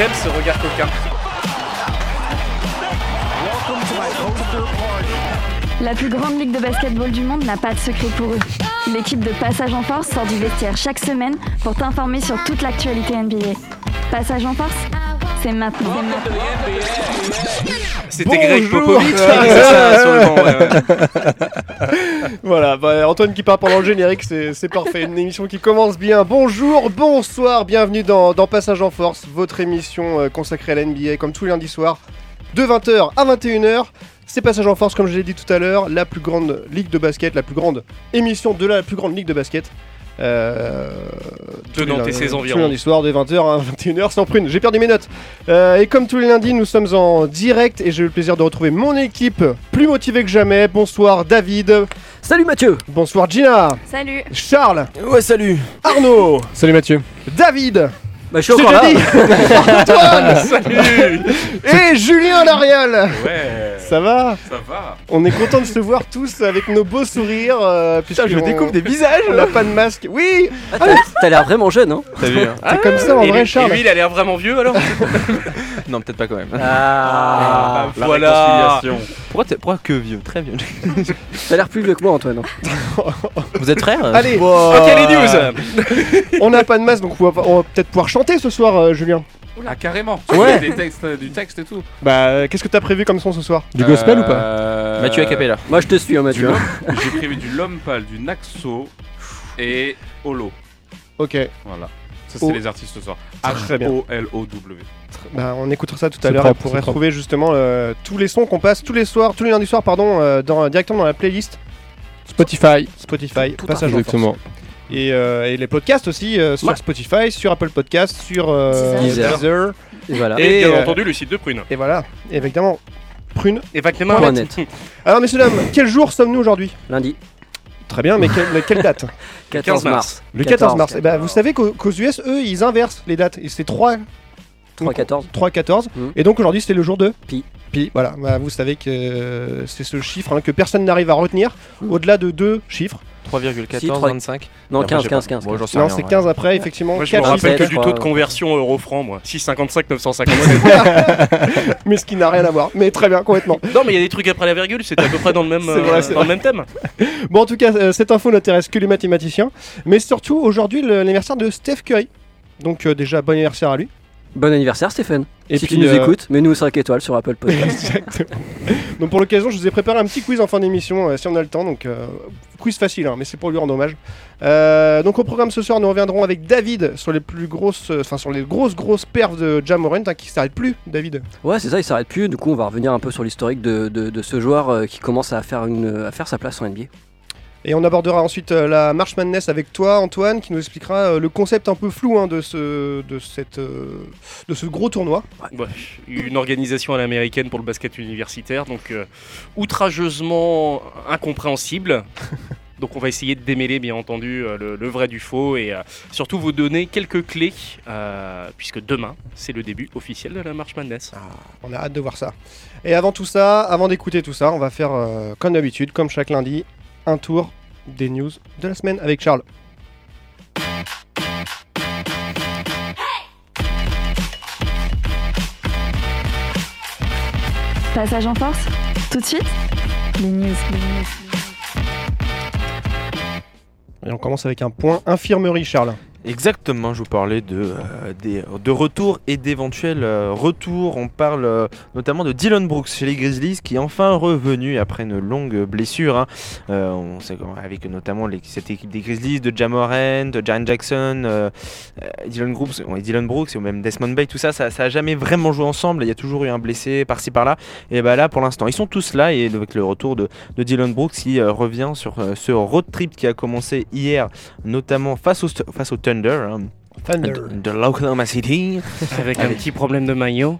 Ce regard coquin. La plus grande ligue de basketball du monde n'a pas de secret pour eux. L'équipe de Passage en Force sort du vestiaire chaque semaine pour t'informer sur toute l'actualité NBA. Passage en Force, c'est maintenant. C'était Greg qui sur le banc. ouais, ouais. Voilà, bah, Antoine qui part pendant le générique, c'est parfait. Une émission qui commence bien. Bonjour, bonsoir, bienvenue dans, dans Passage en Force, votre émission euh, consacrée à la NBA comme tous les lundis soirs, de 20h à 21h. C'est Passage en Force, comme je l'ai dit tout à l'heure, la plus grande ligue de basket, la plus grande émission de la plus grande ligue de basket. Euh, tous Nantes et ses tous environs. les lundis soirs, de 20h à 21h, sans prune. J'ai perdu mes notes. Euh, et comme tous les lundis, nous sommes en direct et j'ai le plaisir de retrouver mon équipe plus motivée que jamais. Bonsoir David, Salut Mathieu bonsoir Gina, Salut Charles, Ouais salut Arnaud, Salut Mathieu. David, Bah je suis encore là Antoine Salut et Julien Larial. Ouais, Ça va ça va. On est content de se voir tous avec nos beaux sourires. Euh, Putain je puisqu'on- découvre des visages On n'a pas de masque. Oui, Ah, T'as l'air vraiment jeune hein T'as vu hein c'est comme ça en et, vrai, lui, Charles. et lui, il a l'air vraiment vieux alors Non, peut-être pas quand même. Ah bah, voilà. Pourquoi, t'es- pourquoi que vieux Très vieux? T'as l'air plus vieux que moi Antoine hein. Vous êtes frères Allez, Ok, les news on n'a pas de masque, donc on va, on va peut-être pouvoir chanter ce soir, euh, Julien. Ah carrément Ouais. Des textes, euh, du texte et tout Bah, euh, qu'est-ce que t'as prévu comme son ce soir Du gospel ou pas Euh, Mathieu Acapella. Moi je te suis hein du Mathieu Lom- J'ai prévu du Lompal, du Naxo et Holo. Ok, Voilà. Ça Oh. c'est les artistes ce soir. Très bien. H-O-L-O-W. bah, on écoutera ça tout à C'est l'heure et propre, pour c'est propre. retrouver justement euh, tous les sons qu'on passe tous les soirs, tous les lundis soirs, pardon, euh, dans, directement dans la playlist Spotify. Spotify, Tout à passage en force. Exactement. Et, euh, et les podcasts aussi euh, sur Ouais. Spotify, sur Apple Podcasts, sur euh, Deezer. Deezer. Et voilà Et, Et, bien euh, entendu, le site de Prune. Et voilà, et évidemment, prune. Et. Alors messieurs dames, quel jour sommes-nous aujourd'hui? Lundi Très bien, mais quelle, mais quelle date? 14 mars. Le 14 mars. Et bah, vous savez qu'aux qu'aux US, eux, ils inversent les dates. Et c'est 3 3 14 3 14 Mhm. et donc aujourd'hui c'était le jour de Pi. Pi, voilà. Bah, vous savez que euh, c'est ce chiffre hein, que personne n'arrive à retenir Mhm. au-delà de deux chiffres. 3,14, Si, trois- 25. Non Après, 15 j'ai 15 pas- 15 Bon, non, c'est ouais. 15 après, effectivement. Moi, je me rappelle que du taux de conversion euro-franc, moi. 6,55, 957. mais ce qui n'a rien à voir. Mais très bien, complètement. non, mais il y a des trucs après la virgule, c'était à peu près dans le même, vrai, dans le même thème. Bon, en tout cas, euh, cette info n'intéresse que les mathématiciens. Mais surtout, aujourd'hui, l'anniversaire de Steph Curry. Donc, euh, déjà, bon anniversaire à lui. Bon anniversaire Stéphane Et Si puis, tu nous euh, écoutes, mets-nous 5 étoiles sur Apple Podcast Exactement. Donc pour l'occasion, je vous ai préparé un petit quiz en fin d'émission, euh, si on a le temps. Donc euh, quiz facile, hein, mais c'est pour lui rendre hommage. Donc au programme ce soir, nous reviendrons avec David sur les plus grosses, enfin sur les grosses grosses perfs de Jamorant hein, qui s'arrête plus. David. Ouais c'est ça il s'arrête plus Du coup on va revenir un peu sur l'historique de, de, de ce joueur qui commence à faire, une, à faire sa place en NBA Et on abordera ensuite euh, la March Madness avec toi, Antoine, qui nous expliquera euh, le concept un peu flou hein, de ce de cette euh, de ce gros tournoi. Ouais, une organisation à l'américaine pour le basket universitaire, donc euh, outrageusement incompréhensible. Donc on va essayer de démêler bien entendu le, le vrai du faux et euh, surtout vous donner quelques clés, euh, puisque demain c'est le début officiel de la March Madness. On a hâte de voir ça. Et avant tout ça, avant d'écouter tout ça, on va faire euh, comme d'habitude, comme chaque lundi, un tour des news de la semaine avec Charles. Passage en Force, tout de suite, les news. les news. Et on commence avec un point infirmerie, Charles. Exactement, je vous parlais de, euh, de retour et d'éventuels euh, retours. On parle euh, notamment de Dylan Brooks chez les Grizzlies qui est enfin revenu après une longue blessure. hein. Euh, on sait avec notamment cette équipe des Grizzlies, de Jamoran, de Jaren Jackson, Dylan, Brooks, ouais, Dylan Brooks et même Desmond Bay, tout ça, ça n'a jamais vraiment joué ensemble. Il y a toujours eu un blessé par-ci par-là. Et bah là, pour l'instant, ils sont tous là et avec le retour de, Dylan Brooks qui revient sur ce road trip qui a commencé hier, notamment face au, face au Thunder. hein, Thunder. de, de l'Oklahoma City. Avec un petit problème de maillot.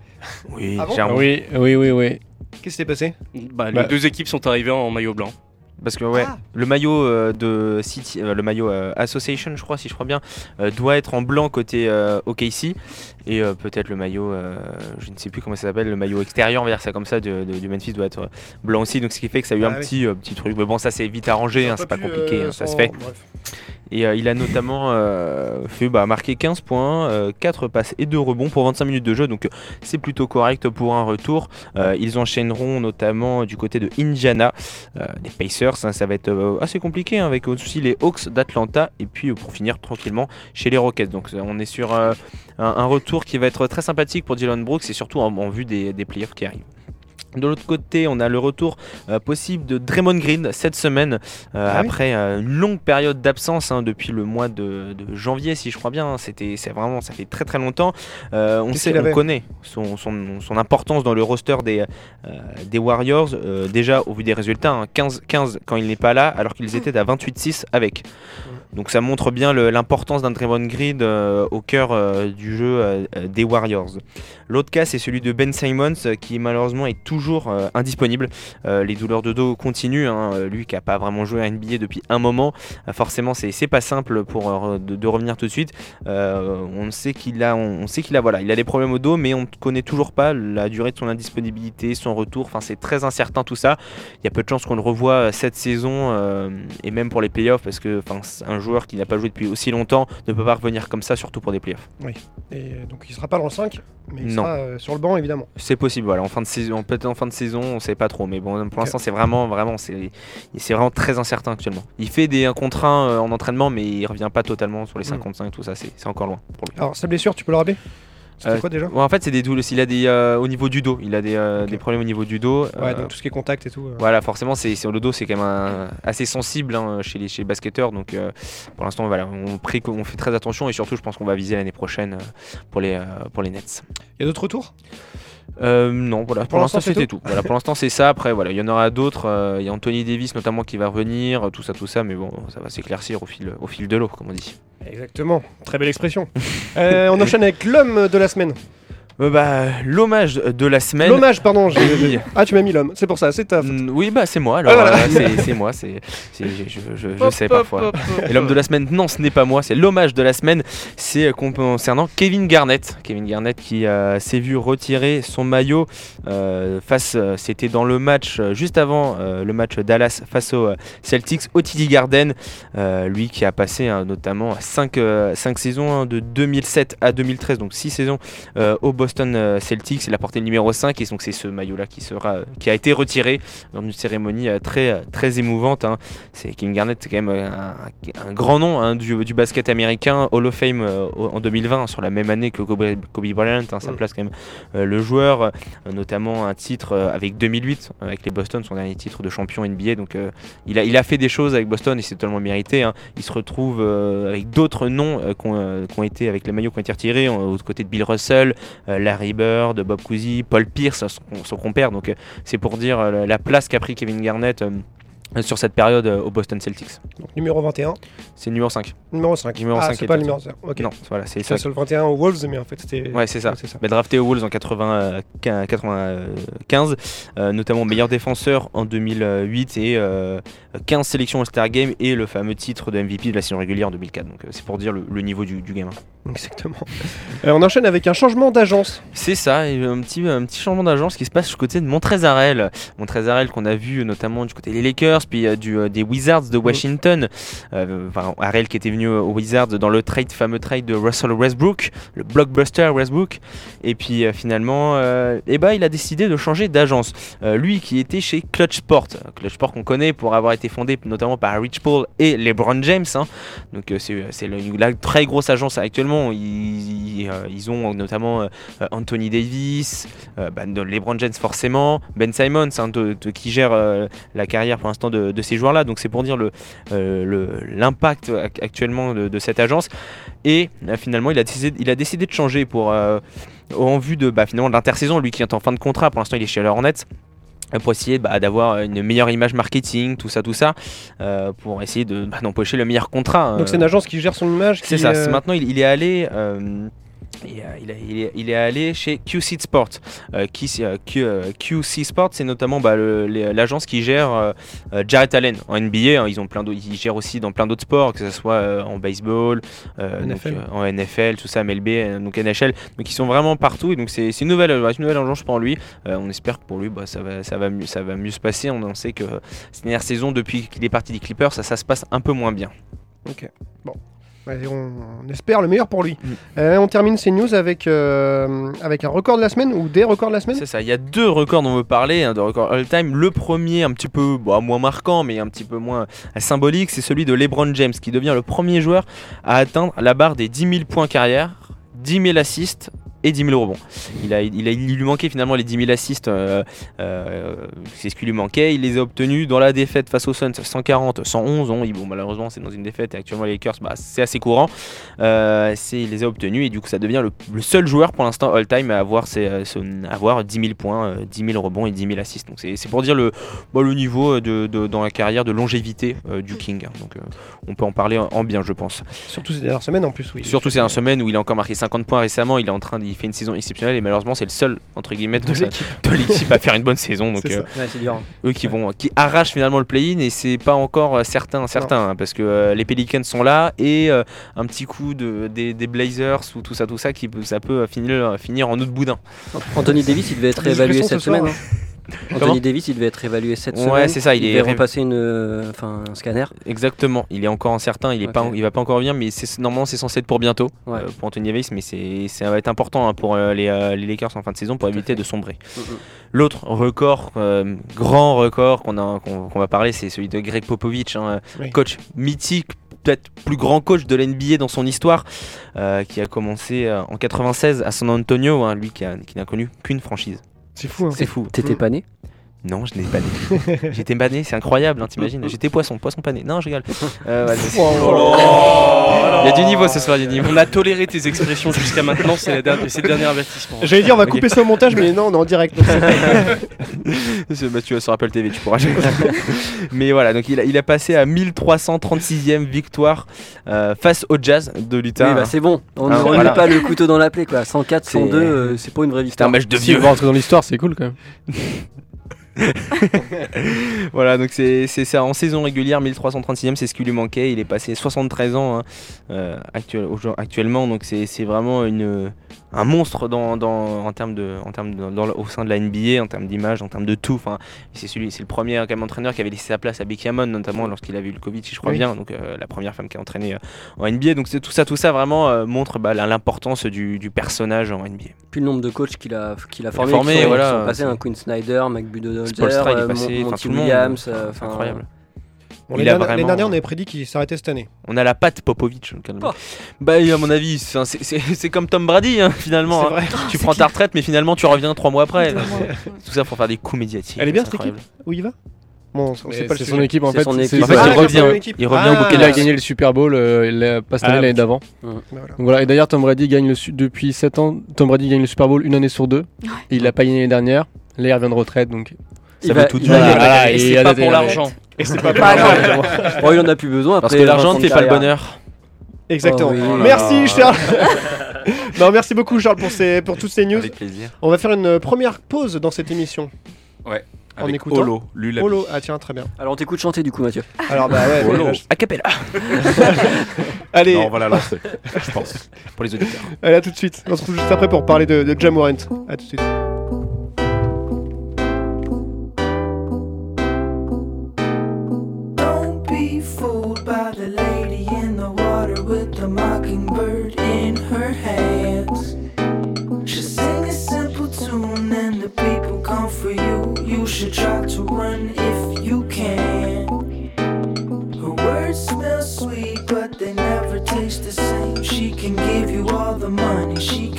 Oui, Ah bon. Oui, oui, oui, oui. Qu'est-ce qui s'est passé? Bah, les Bah. deux équipes sont arrivées en maillot blanc. Parce que ouais, Ah. le maillot euh, de City, euh, le maillot euh, Association, je crois, si je crois bien, euh, doit être en blanc côté euh, OKC et euh, peut-être le maillot, euh, je ne sais plus comment ça s'appelle, le maillot extérieur, on va dire ça comme ça, de, de- du Memphis doit être blanc aussi. Donc ce qui fait que ça a eu Ah un oui. petit euh, petit truc. Mais bon, ça c'est vite arrangé, hein, c'est pas compliqué, euh, hein, ça se fait. Et euh, il a notamment euh, fait bah, marquer 15 points, euh, 4 passes et 2 rebonds pour 25 minutes de jeu. Donc euh, c'est plutôt correct pour un retour. Euh, ils enchaîneront notamment du côté de Indiana, euh, les Pacers. hein, ça va être euh, assez compliqué hein, avec aussi les Hawks d'Atlanta. Et puis euh, pour finir tranquillement chez les Rockets. Donc euh, on est sur euh, un, retour qui va être très sympathique pour Dylan Brooks et surtout en, vue des, des qui arrivent. De l'autre côté, on a le retour euh, possible de Draymond Green cette semaine, euh, Ah oui après euh, une longue période d'absence hein, depuis le mois de, de janvier, si je crois bien. hein. C'était, c'est vraiment, ça fait très très longtemps. On sait, on connaît son, son, son importance dans le roster des, des Warriors. déjà au vu des résultats, hein, 15, 15 quand il n'est pas là, alors qu'ils étaient à 28-6 avec. Donc ça montre bien l'importance d'un Draymond Green euh, au cœur euh, du jeu euh, euh, des Warriors. L'autre cas, c'est celui de Ben Simons, qui malheureusement est toujours indisponible. Les douleurs de dos continuent. hein. Lui qui n'a pas vraiment joué à NBA depuis un moment, forcément, c'est pas simple pour de, revenir tout de suite. On sait qu'il a, on, sait qu'il a, voilà, il a des problèmes au dos, mais on ne connaît toujours pas la durée de son indisponibilité, son retour. Enfin, c'est très incertain tout ça. Il y a peu de chances qu'on le revoie cette saison et même pour les playoffs, parce que, enfin, c'est un joueur qui n'a pas joué depuis aussi longtemps ne peut pas revenir comme ça, surtout pour des playoffs. Et euh, donc il sera pas dans le 5, mais il Non. sera euh, sur le banc évidemment. C'est possible, voilà, en fin de saison, peut-être en fin de saison, on sait pas trop, mais bon, pour l'instant, c'est vraiment, vraiment, c'est, vraiment très incertain actuellement. Il fait des un contre un, euh, en entraînement, mais il revient pas totalement sur les Mm. 55, tout ça, c'est, c'est encore loin pour lui. Alors sa blessure, tu peux le rappeler? C'était Euh, quoi déjà Ouais, en fait, c'est des douleurs. Il a des euh, au niveau du dos, il a des, euh, des problèmes au niveau du dos. Ouais, donc tout ce qui est contact et tout. Voilà, forcément, c'est sur le dos, c'est quand même un- assez sensible hein, chez, les, chez les basketteurs. Donc, pour l'instant, voilà, on, prie, on fait très attention et surtout, je pense qu'on va viser l'année prochaine pour les, pour les Nets. Il y a d'autres retours? Euh, non, voilà, pour, l'instant, c'était tout. Voilà, pour l'instant, c'est ça. Après, voilà, il y en aura d'autres. euh, Il y a Anthony Davis notamment qui va revenir, tout ça, tout ça. Mais bon, ça va s'éclaircir au fil, au fil de l'eau, comme on dit. Exactement, très belle expression. Euh, on enchaîne avec l'homme de la semaine. Euh, bah, l'hommage de la semaine. L'hommage, pardon. j'ai-. Ah, tu m'as mis l'homme, c'est pour ça, c'est ta faute. Mm, Oui, bah c'est moi. Alors, Ah, voilà. euh, c'est- c'est moi. C'est, c'est- je, je- je- je Hop, sais parfois. hop, hop, Et l'homme de la semaine, non, ce n'est pas moi, c'est l'hommage de la semaine. C'est euh, concernant Kevin Garnett. Kevin Garnett qui euh, s'est vu retirer son maillot euh, face, euh, c'était dans le match euh, juste avant euh, le match Dallas face aux euh, Celtics au TD Garden. Euh, lui qui a passé hein, notamment 5 saisons hein, de 2007 à 2013, donc 6 saisons euh, au Boston euh, Celtics. Il a porté le numéro 5 et donc c'est ce maillot-là qui, sera, euh, qui a été retiré dans une cérémonie euh, très, très émouvante. hein. C'est Kevin Garnett, c'est quand même un, un grand nom hein, du, du basket américain, Hall of Fame en 2020, sur la même année que Kobe, Kobe Bryant. hein, ça Mm. place quand même le joueur, notamment un titre avec 2008, euh, avec les Boston, son dernier titre de champion NBA. Donc euh, il, a, il a fait des choses avec Boston et c'est totalement mérité. hein. Il se retrouve euh, avec d'autres noms euh, qui ont, été avec les maillots qui ont été retirés, aux côtés de Bill Russell, Larry Bird, Bob Cousy, Paul Pierce, son, son compère. Donc euh, c'est pour dire euh, la place qu'a pris Kevin Garnett. Euh, sur cette période euh, au Boston Celtics. Donc, numéro 21, C'est le numéro 5. numéro 5. Numéro ah, 5 c'est est pas le numéro 5. Ok. Non, voilà, c'est ça. le 21 aux Wolves, mais en fait c'était. Ouais, c'est ça. Ouais, ça. Mais drafté aux Wolves en 80, euh, 95, euh, notamment meilleur défenseur en 2008 et euh, 15 sélections All-Star Game et le fameux titre de MVP de la saison régulière en 2004. Donc euh, c'est pour dire le, le niveau du, du gamin. Exactement. Euh, on enchaîne avec un changement d'agence. C'est ça, un petit, un petit changement d'agence qui se passe du côté de Montrezarel. Montrezarel qu'on a vu notamment du côté des Lakers, puis euh, du, euh, des Wizards de Washington. Euh, Enfin, Harrell qui était venu aux Wizards dans le trade, fameux trade de Russell Westbrook, le blockbuster Westbrook. Et puis finalement, eh ben, il a décidé de changer d'agence. Lui qui était chez Clutch Sport. Clutch Sport qu'on connaît pour avoir été fondé notamment par Rich Paul et LeBron James. hein. Donc c'est la très grosse agence actuellement. Ils, ont notamment Anthony Davis, bah, LeBron James forcément, Ben Simons hein, de- de- qui gère la carrière pour l'instant de, de ces joueurs-là. Donc c'est pour dire le, euh, le- l'impact ac- actuellement de, de cette agence. Et euh, finalement, il a décidé, il a décidé de changer pour euh, en vue de bah, finalement de l'intersaison. Lui qui est en fin de contrat, pour l'instant il est chez les Hornets. Pour essayer bah, d'avoir une meilleure image marketing, tout ça, tout ça, euh, pour essayer de, bah, d'empocher le meilleur contrat. Donc c'est une agence qui gère son image. c'est ça. euh, Maintenant, il, il est allé. Euh, il, a- est, il est allé chez QC Sport. Euh, qui, euh, Q- euh, QC Sport, c'est notamment bah, l'agence qui gère euh, Jarrett Allen en NBA. hein. ils ont plein ils gèrent aussi dans plein d'autres sports, que ce soit en baseball, donc, en NFL, tout ça, MLB, donc NHL. Donc ils sont vraiment partout. Et donc c'est une nouvelle, une nouvelle agence pour lui. On espère que pour lui, bah, ça va, ça va mieux, ça va mieux se passer. On, on sait que cette dernière saison, depuis qu'il est parti des Clippers, ça, ça se passe un peu moins bien. Ok. Bon. Ouais, on, on espère le meilleur pour lui. Mm. Euh, on termine ces news avec, euh, avec un record de la semaine ou des records de la semaine C'est ça, il y a deux records dont on veut parler, hein, de records all-time. Le premier, un petit peu bon, moins marquant, mais un petit peu moins euh, symbolique, c'est celui de LeBron James, qui devient le premier joueur à atteindre la barre des 10 000 points carrière, 10 000 assists et 10 000 rebonds. Il, a, il, a- il lui manquait finalement les 10 000 assists, euh, euh, c'est ce qui lui manquait. Il les a obtenus dans la défaite face aux Suns, 140, 111. Bon, malheureusement, c'est dans une défaite et actuellement les Lakers, bah, c'est assez courant. Euh, il les a obtenus et du coup, ça devient le, le seul joueur pour l'instant all-time à avoir, ses, euh, avoir 10 000 points, euh, 10 000 rebonds et 10 000 assists. Donc, c'est pour dire le, bah, le niveau de, de- dans la carrière de longévité du King. hein. Donc, on peut en parler en, en bien, je pense. Surtout ces dernières semaines en plus. Oui. Surtout, c'est un semaine où il a encore marqué 50 points récemment. Il est en train, de- il fait une saison exceptionnelle et malheureusement, c'est le seul entre guillemets de, l'équipe. à faire une bonne saison. Donc, euh. Ouais, eux qui vont, qui arrachent finalement le play-in et c'est pas encore euh, certain, certain hein, parce que euh, les Pelicans sont là et euh, un petit coup de, des, des Blazers ou tout ça, tout ça, qui peut, ça peut finir, finir en autre boudin. Anthony Davis, il devait être évalué cette ce soir, semaine. hein. Anthony Davis, il devait être évalué cette Ouais, semaine. c'est ça, il est devait ré- repasser une, euh, enfin, un scanner. Exactement, il est encore incertain, il est pas, il va pas encore revenir, mais c'est normalement c'est censé être pour bientôt Ouais. euh, pour Anthony Davis, mais c'est ça va être important hein, pour euh, les, euh, les Lakers en fin de saison pour Tout éviter fait. de sombrer. Mhm. L'autre record, euh, grand record qu'on a qu'on qu'on va parler, c'est celui de Greg Popovich, hein, Oui. coach mythique, peut-être plus grand coach de l'NBA dans son histoire, euh, qui a commencé euh, en 96 à San Antonio, hein, lui qui a- qui n'a connu qu'une franchise. C'est fou. Hein. C'est fou. T'étais pas né? Non, je n'ai pas né. J'étais pané, c'est incroyable, hein, t'imagines. J'étais poisson, poisson pané. Non, je rigole. Euh, ouais, c'est- Oh. Il y a du niveau ce soir, il y a du niveau. On a toléré tes expressions jusqu'à maintenant, c'est la dernière- c'est le dernier avertissement. J'allais dire on va couper ça au montage, mais non, on est en direct. donc c'est- C'est- bah, tu vas sur Apple TV, tu pourras. Mais voilà, donc il a, il a passé à 1336e victoire euh, face au Jazz de l'Utah. Oui, bah c'est bon. On Ah, ne voilà. met pas le couteau dans la plaie, quoi. 104, C'est- 102, euh, c'est pas une vraie C'était un victoire. match de Si on vieux. rentrer dans l'histoire, c'est cool quand même. voilà, donc c'est ça en saison régulière, 1336e, c'est ce qui lui manquait. Il est passé 73 ans hein, euh, actuellement, donc c'est vraiment une, un monstre dans, dans- en termes de, en termes de- dans le- au sein de la NBA, en termes d'image, en termes de tout. Enfin, c'est celui, c'est le premier quand même entraîneur qui avait laissé sa place à Becky Hammon, notamment lorsqu'il avait eu le Covid, si je crois Oui. bien. Donc euh, la première femme qui a entraîné euh, en NBA. Donc tout ça, tout ça vraiment euh, montre bah, l'importance du, du personnage en NBA. Puis le nombre de coachs qu'il a, qu'il a Il a formé, formé, qui sont, voilà, qui sont passés, un Quinn Snyder, Mike Budenholzer, euh, Mon- Monty. Williams. Euh, incroyable. Bon, Il vraiment- Les dernières, on avait prédit qu'il s'arrêtait cette année. On a la patte Popovic. Oh. Bah, à mon avis, c'est c'est- c'est- c'est comme Tom Brady, hein, finalement. C'est hein. vrai. Tu prends ta retraite, mais finalement, tu reviens trois mois après. Tout ça pour faire des coups médiatiques. Elle est bien c'est cette incroyable. Où il va? Bon, pas C'est sujet. son équipe en C'est fait. son équipe. En fait, il il Ah, revient. équipe. Il revient Ah, au bouquet Il a gagné le Super Bowl, euh, il l'a pas cette Ah, année, l'année d'avant. Voilà. Donc voilà. Et d'ailleurs, Tom Brady gagne le su- depuis 7 ans. Tom Brady gagne le Super Bowl une année sur deux. Et il l'a pas gagné l'année dernière. Là, il revient de retraite, donc. il Ça va- veut tout il dire. va- Voilà, Voilà, et il c'est a pas pour l'argent. Et c'est pas Bah, pour Oh, il en a plus besoin Parce après que l'argent 20 ne fait pas le bonheur. Exactement. Oh oui. Oh là merci là. Charles. non, merci beaucoup Charles pour, ces, pour toutes ces news. Avec plaisir. On va faire une première pause dans cette émission. En Avec écoutant. Olo, Lulabi. Holo, ah tiens, très bien. Alors on t'écoute chanter du coup, Mathieu. Alors bah ouais, Polo. ouais, A cappella. allez, Non, on va la lancer, je pense. Pour les auditeurs. allez à tout de suite. On se retrouve juste après pour parler de, de Jamorant. À tout de suite. Try to run if you can. Her words smell sweet, but they never taste the same. She can give you all the money, she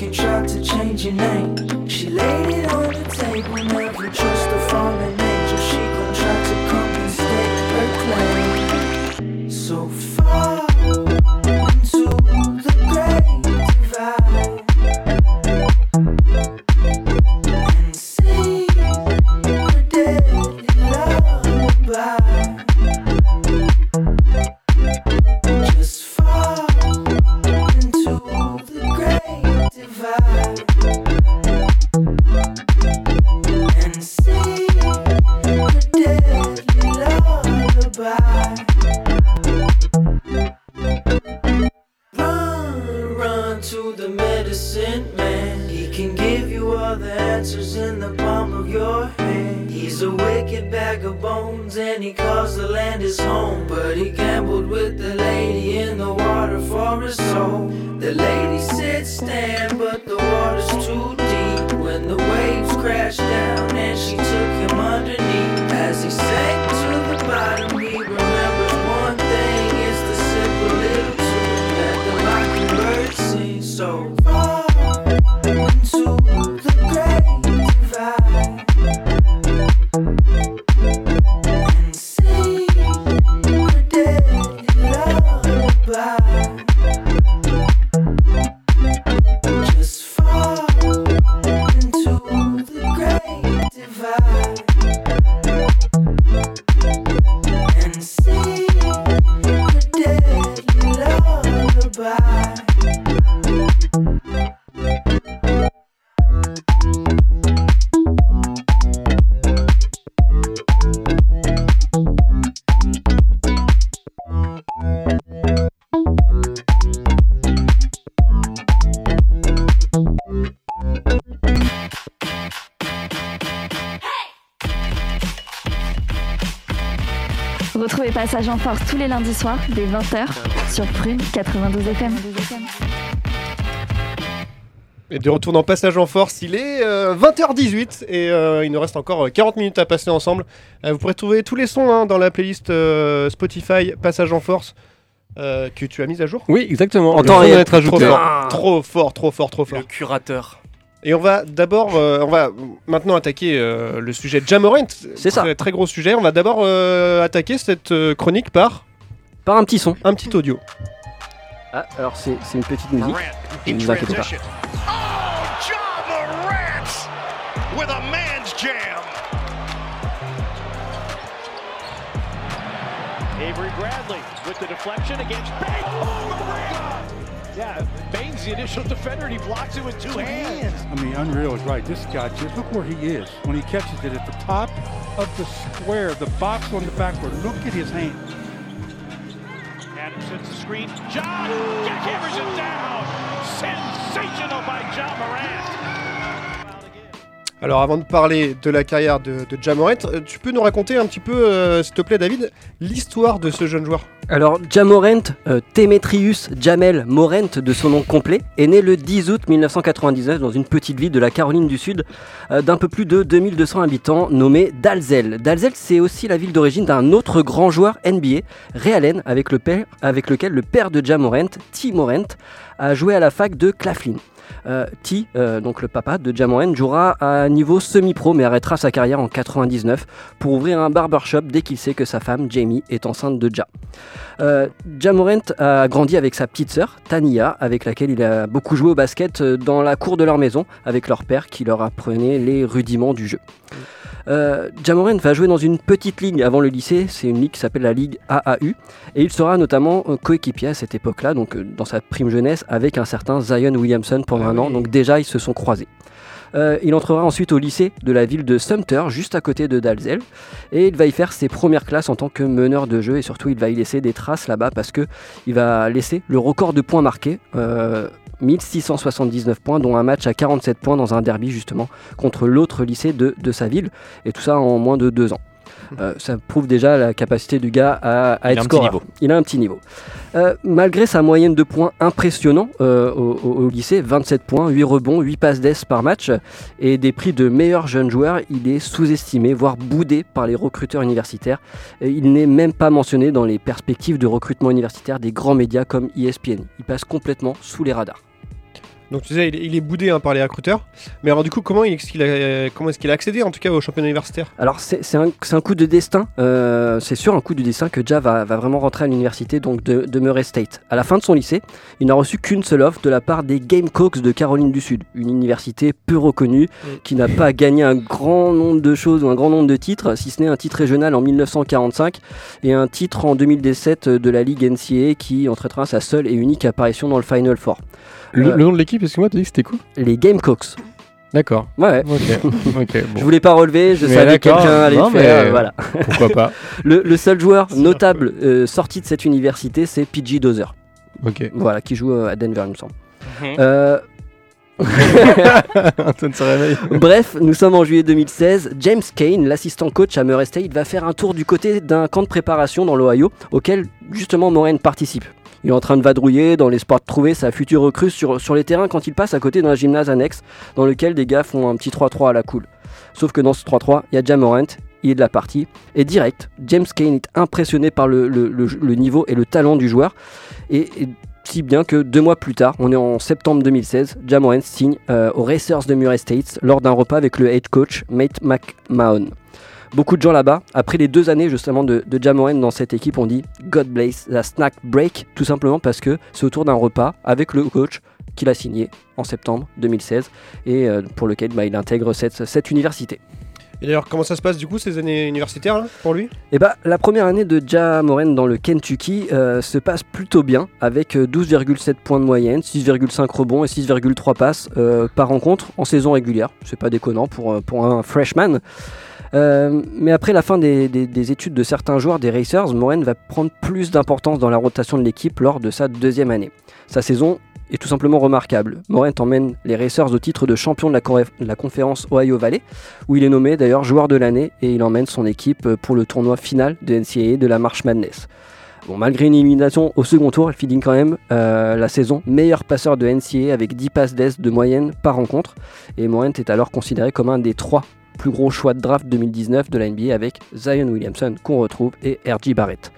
Passage en Force tous les lundis soirs dès 20h sur Prune 92 FM. Et de retour dans Passage en Force, il est euh, 20h18 et euh, il nous reste encore euh, 40 minutes à passer ensemble. Euh, vous pourrez trouver tous les sons hein, dans la playlist euh, Spotify Passage en Force euh, que tu as mise à jour. Oui, exactement. En temps réel. Trop ajouté. fort, trop fort, trop fort, trop fort. Le curateur. Et on va d'abord, euh, on va maintenant attaquer euh, le sujet de Jamorant. C'est ça. Très, très gros sujet. On va d'abord euh, attaquer cette euh, chronique par Par un petit son. un petit audio. Ah, alors c'est c'est une petite musique. Ne vous inquiétez pas. Oh, John Morant with a man's jam. Avery Bradley with the deflection against Bain. Oh! Yeah, Bain's the initial defender, and he blocks it with two hands. I mean, Unreal is right. This guy, just look where he is when he catches it at the top of the square, the box on the backboard. Look at his hand. Adams sets the screen. John hammers it down. Sensational by John Morant. Alors avant de parler de la carrière de, de euh, tu peux nous raconter un petit peu, euh, s'il te plaît David, l'histoire de ce jeune joueur? Alors, Jamorant, euh, Demetrius Jamel Morant de son nom complet, est né le 10 août 1999 dans une petite ville de la Caroline du Sud euh, d'un peu plus de 2200 habitants nommée Dalzell. Dalzell, c'est aussi la ville d'origine d'un autre grand joueur NBA, Ray Allen, avec, lequel le père de Jamorant, T. Morant, a joué à la fac de Claflin. Euh, T, euh, donc le papa de Jamorant, jouera à niveau semi-pro mais arrêtera sa carrière en 99 pour ouvrir un barbershop dès qu'il sait que sa femme Jamie est enceinte de Ja. Euh, a grandi avec sa petite sœur Tania, avec laquelle il a beaucoup joué au basket euh, dans la cour de leur maison avec leur père qui leur apprenait les rudiments du jeu. Euh, va jouer dans une petite ligue avant le lycée, c'est une ligue qui s'appelle la Ligue AAU, et il sera notamment coéquipier à cette époque-là, donc dans sa prime jeunesse, avec un certain Zion Williamson pendant un an, donc déjà ils se sont croisés. Euh, il entrera ensuite au lycée de la ville de Sumter, juste à côté de Dalzell, et il va y faire ses premières classes en tant que meneur de jeu, et surtout il va y laisser des traces là-bas parce que il va laisser le record de points marqués, euh, 1679 points, dont un match à 47 points dans un derby justement contre l'autre lycée de, de sa ville, et tout ça en moins de deux ans. Euh, ça prouve déjà la capacité du gars à, à être un petit scoreur. niveau. Il a un petit niveau. Euh, malgré sa moyenne de points impressionnant euh, au, lycée, 27 points, 8 rebonds, 8 passes d'ess par match, et des prix de meilleur jeune joueur, il est sous-estimé, voire boudé par les recruteurs universitaires. Et il n'est même pas mentionné dans les perspectives de recrutement universitaire des grands médias comme ESPN. Il passe complètement sous les radars. Donc tu disais, il, est- il est boudé hein, par les recruteurs. Mais alors du coup, comment, est-ce qu'il a, euh, comment est-ce qu'il a accédé en tout cas au championnat universitaire? Alors c'est c'est un, c'est un coup de destin, euh, c'est sûr un coup de destin que Ja va, va vraiment rentrer à l'université donc de, de Murray State. À la fin de son lycée, il n'a reçu qu'une seule offre de la part des Gamecocks de Caroline du Sud, une université peu reconnue qui n'a pas gagné un grand nombre de choses ou un grand nombre de titres, si ce n'est un titre régional en 1945 et un titre en 2017 de la Ligue NCAA qui entraînera sa seule et unique apparition dans le Final Four. Le, Euh, le nom de l'équipe, excuse-moi, t'as dit que c'était quoi Les Gamecocks. D'accord. Ouais, ouais. Ok. ok. Je Bon. voulais pas relever, je Mais savais que quelqu'un allait Non, le faire, mais- voilà. Pourquoi pas Le, le seul joueur notable euh, sorti de cette université, c'est PG Dozer. Ok. Voilà, qui joue euh, à Denver, il me semble. Mhm. Euh, se. Bref, nous sommes en juillet 2016. James Kane, l'assistant coach à Murray State, va faire un tour du côté d'un camp de préparation dans l'Ohio auquel justement Moraine participe. Il est en train de vadrouiller dans l'espoir de trouver sa future recrue sur, les terrains quand il passe à côté d'un gymnase annexe dans lequel des gars font un petit 3-3 à la cool. Sauf que dans ce 3-3, il y a Jamorant, il est de la partie, et direct, James Kane est impressionné par le, niveau et le talent du joueur, et, si bien que deux mois plus tard, on est en septembre 2016, Jamorant signe euh, aux Racers de Murray State lors d'un repas avec le head coach Mate McMahon. Beaucoup de gens là-bas, après les deux années justement de, de dans cette équipe, ont dit God bless la snack break, tout simplement parce que c'est autour d'un repas avec le coach qu'il a signé en septembre 2016 et euh, pour lequel bah, il intègre cette, cette université. Et d'ailleurs, comment ça se passe du coup ces années universitaires là, pour lui? Et bah, la première année de Ja Moren dans le Kentucky euh, se passe plutôt bien, avec euh, 12,7 points de moyenne, 6,5 rebonds et 6,3 passes euh, par rencontre en saison régulière. C'est pas déconnant pour, euh, pour un freshman. Euh, mais après la fin des, des- des études de certains joueurs des Racers, Moren va prendre plus d'importance dans la rotation de l'équipe lors de sa deuxième année. Sa saison est tout simplement remarquable. Moren emmène les Racers au titre de champion de la, conférence Ohio Valley, où il est nommé d'ailleurs joueur de l'année et il emmène son équipe euh, pour le tournoi final de NCAA de la March Madness. Bon, malgré une élimination au second tour, il finit quand même euh, la saison meilleur passeur de NCAA avec 10 passes d'aise de moyenne par rencontre. Et Morant est alors considéré comme un des trois plus gros choix de draft 2019 de la NBA avec Zion Williamson qu'on retrouve et R.J. Barrett.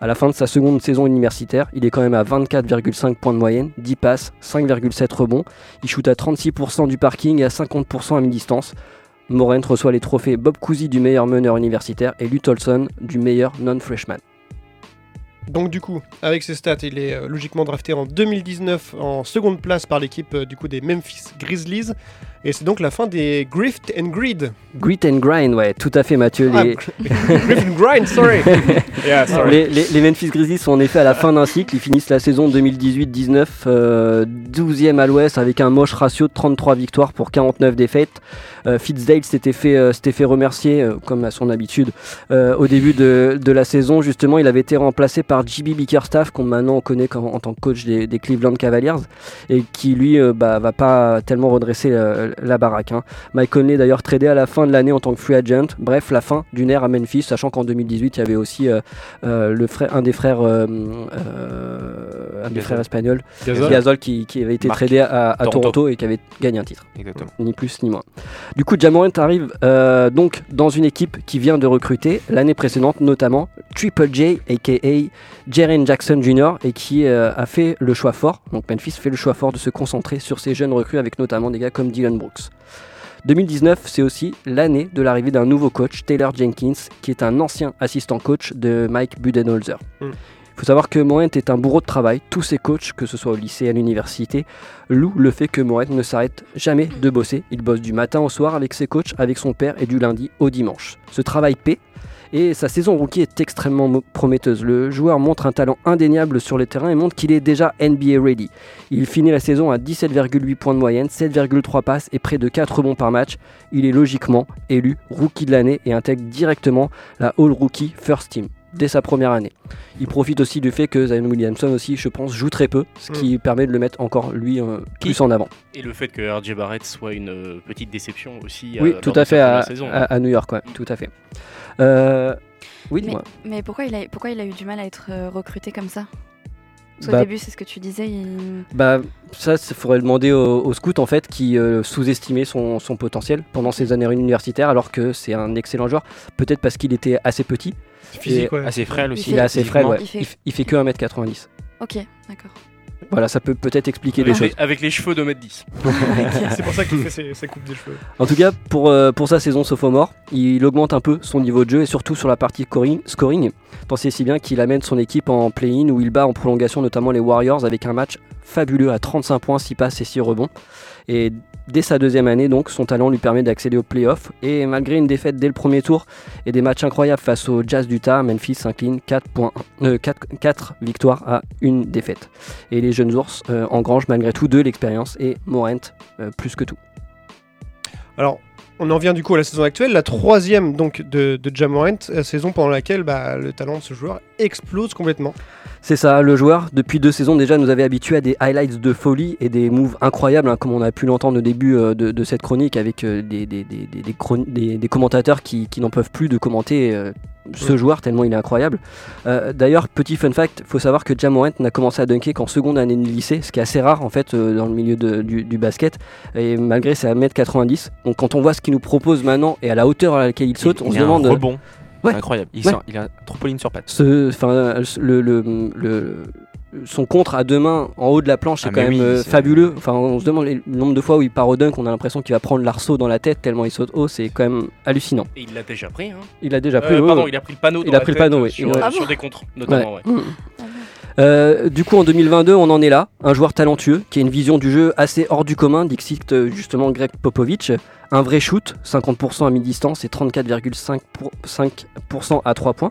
À la fin de sa seconde saison universitaire, il est quand même à 24,5 points de moyenne, 10 passes, 5,7 rebonds. Il shoot à 36% du parking et à 50% à mi-distance. Morant reçoit les trophées Bob Cousy du meilleur meneur universitaire et Lute Olson du meilleur non-freshman. Donc du coup, avec ses stats, il est euh, logiquement drafté en 2019 en seconde place par l'équipe euh, du coup des Memphis Grizzlies. Et c'est donc la fin des Grift and Greed. Grit and grind, ouais, tout à fait Mathieu. Ah, Les, Grift and Grind, sorry. Yeah, sorry. les, les- les Memphis Grizzlies sont en effet à la fin d'un cycle. Ils finissent la saison 2018-19 euh, 12e à l'ouest avec un moche ratio de 33 victoires pour 49 défaites. Euh, Fitzdale s'était fait, euh, fait remercier, euh, comme à son habitude, euh, au début de, de la saison. Justement, il avait été remplacé par JB Bickerstaff, qu'on maintenant on connaît comme- en tant que coach des, des Cleveland Cavaliers, et qui lui bah, va pas tellement redresser la baraque. hein. Mike Conley d'ailleurs tradé à la fin de l'année en tant que free agent. Bref, la fin d'une ère à Memphis, sachant qu'en 2018 il y avait aussi euh, euh, le frère, un des frères, euh, euh, un des frères espagnols, Gasol. Gasol, qui, qui avait été tradé à, à Toronto. Toronto et qui avait gagné un titre. Exactement. Ni plus ni moins. Du coup, Jamorant arrive donc dans une équipe qui vient de recruter l'année précédente, notamment Triple J, aka Jaren Jackson Jr., et qui a fait le choix fort. Donc Memphis fait le choix fort de se concentrer sur ces jeunes recrues avec notamment des gars comme Dylan Brooks. 2019, c'est aussi l'année de l'arrivée d'un nouveau coach, Taylor Jenkins, qui est un ancien assistant coach de Mike Budenholzer. Mm. Il faut savoir que Morant est un bourreau de travail. Tous ses coachs, que ce soit au lycée à l'université, louent le fait que Morant ne s'arrête jamais de bosser. Il bosse du matin au soir avec ses coachs, avec son père et du lundi au dimanche. Ce travail paie et sa saison rookie est extrêmement prometteuse. Le joueur montre un talent indéniable sur les terrains et montre qu'il est déjà NBA ready. Il finit la saison à 17,8 points de moyenne, 7,3 passes et près de 4 rebonds par match. Il est logiquement élu rookie de l'année et intègre directement la All Rookie First Team dès sa première année. Il profite aussi du fait que Zion Williamson aussi, je pense, joue très peu, ce qui permet de le mettre encore lui euh, plus en avant. Et le fait que RJ Barrett soit une euh, petite déception aussi. Oui, euh, tout à fait à, saison. à- à New York, ouais, tout à fait. Euh, oui, Mais, pourquoi, il a, pourquoi il a eu du mal à être recruté comme ça? Parce qu'au Bah- début, c'est ce que tu disais. il- Bah, ça, il faudrait le demander aux, aux scouts en fait, qui euh, sous-estimaient son, son potentiel pendant ses années universitaires, alors que c'est un excellent joueur. Peut-être parce qu'il était assez petit. Physique, ouais. Assez frêle aussi. Il est assez frêle, ouais. Il fait- Il, que 1m90. Ok, d'accord. Voilà, ça peut peut-être expliquer Avec, choses. les, avec les cheveux de 1m10. c'est pour ça qu'il fait ses, ses coupes des cheveux. En tout cas, pour, euh, pour sa saison sophomore, il augmente un peu son niveau de jeu et surtout sur la partie scoring. scoring. Pensez si bien qu'il amène son équipe en play-in où il bat en prolongation notamment les Warriors avec un match fabuleux à 35 points, 6 passes et 6 rebonds. Et dès sa deuxième année, donc, son talent lui permet d'accéder aux playoffs. Et malgré une défaite dès le premier tour et des matchs incroyables face au Jazz d'Utah, Memphis s'incline 4, points- euh, 4, 4 victoires à une défaite. Et les jeunes ours euh, engrangent malgré tout de l'expérience et Morant euh, plus que tout. Alors, on en vient du coup à la saison actuelle, la troisième donc de, de Ja Morant, la saison pendant laquelle bah, le talent de ce joueur explose complètement. C'est ça, le joueur, depuis deux saisons déjà, nous avait habitués à des highlights de folie et des moves incroyables, hein, comme on a pu l'entendre au début euh, de, de cette chronique avec euh, des, commentateurs qui, qui n'en peuvent plus de commenter euh, ce joueur tellement il est incroyable. D'ailleurs, petit fun fact, faut savoir que Jamorant n'a commencé à dunker qu'en seconde année de lycée, ce qui est assez rare en fait dans le milieu de- du, du basket, et malgré ses 1m90. Donc quand on voit ce qu'il nous propose maintenant et à la hauteur à laquelle il saute, Il- on il se demande... rebond. Ouais. C'est incroyable. Il, Ouais. sort- il a trampoline sur patte. Ce, enfin, le, le- le- son contre à deux mains en haut de la planche, Ah, quand mais même oui, euh, fabuleux. Enfin, on se demande le nombre de fois où il part au dunk, on a l'impression qu'il va prendre l'arceau dans la tête tellement il saute haut, c'est quand même hallucinant. Et il l'a déjà pris. Hein. Il a déjà pris. Euh, pardon, ouais. il a pris le panneau. Il a pris le panneau, oui. Sur, des contres, notamment. Ouais. ouais. Mm. Euh, du coup, en 2022, on en est là. Un joueur talentueux qui a une vision du jeu assez hors du commun, dixit euh, justement Greg Popovich. Un vrai shoot, 50% à mi-distance et 34,5% à 3 points.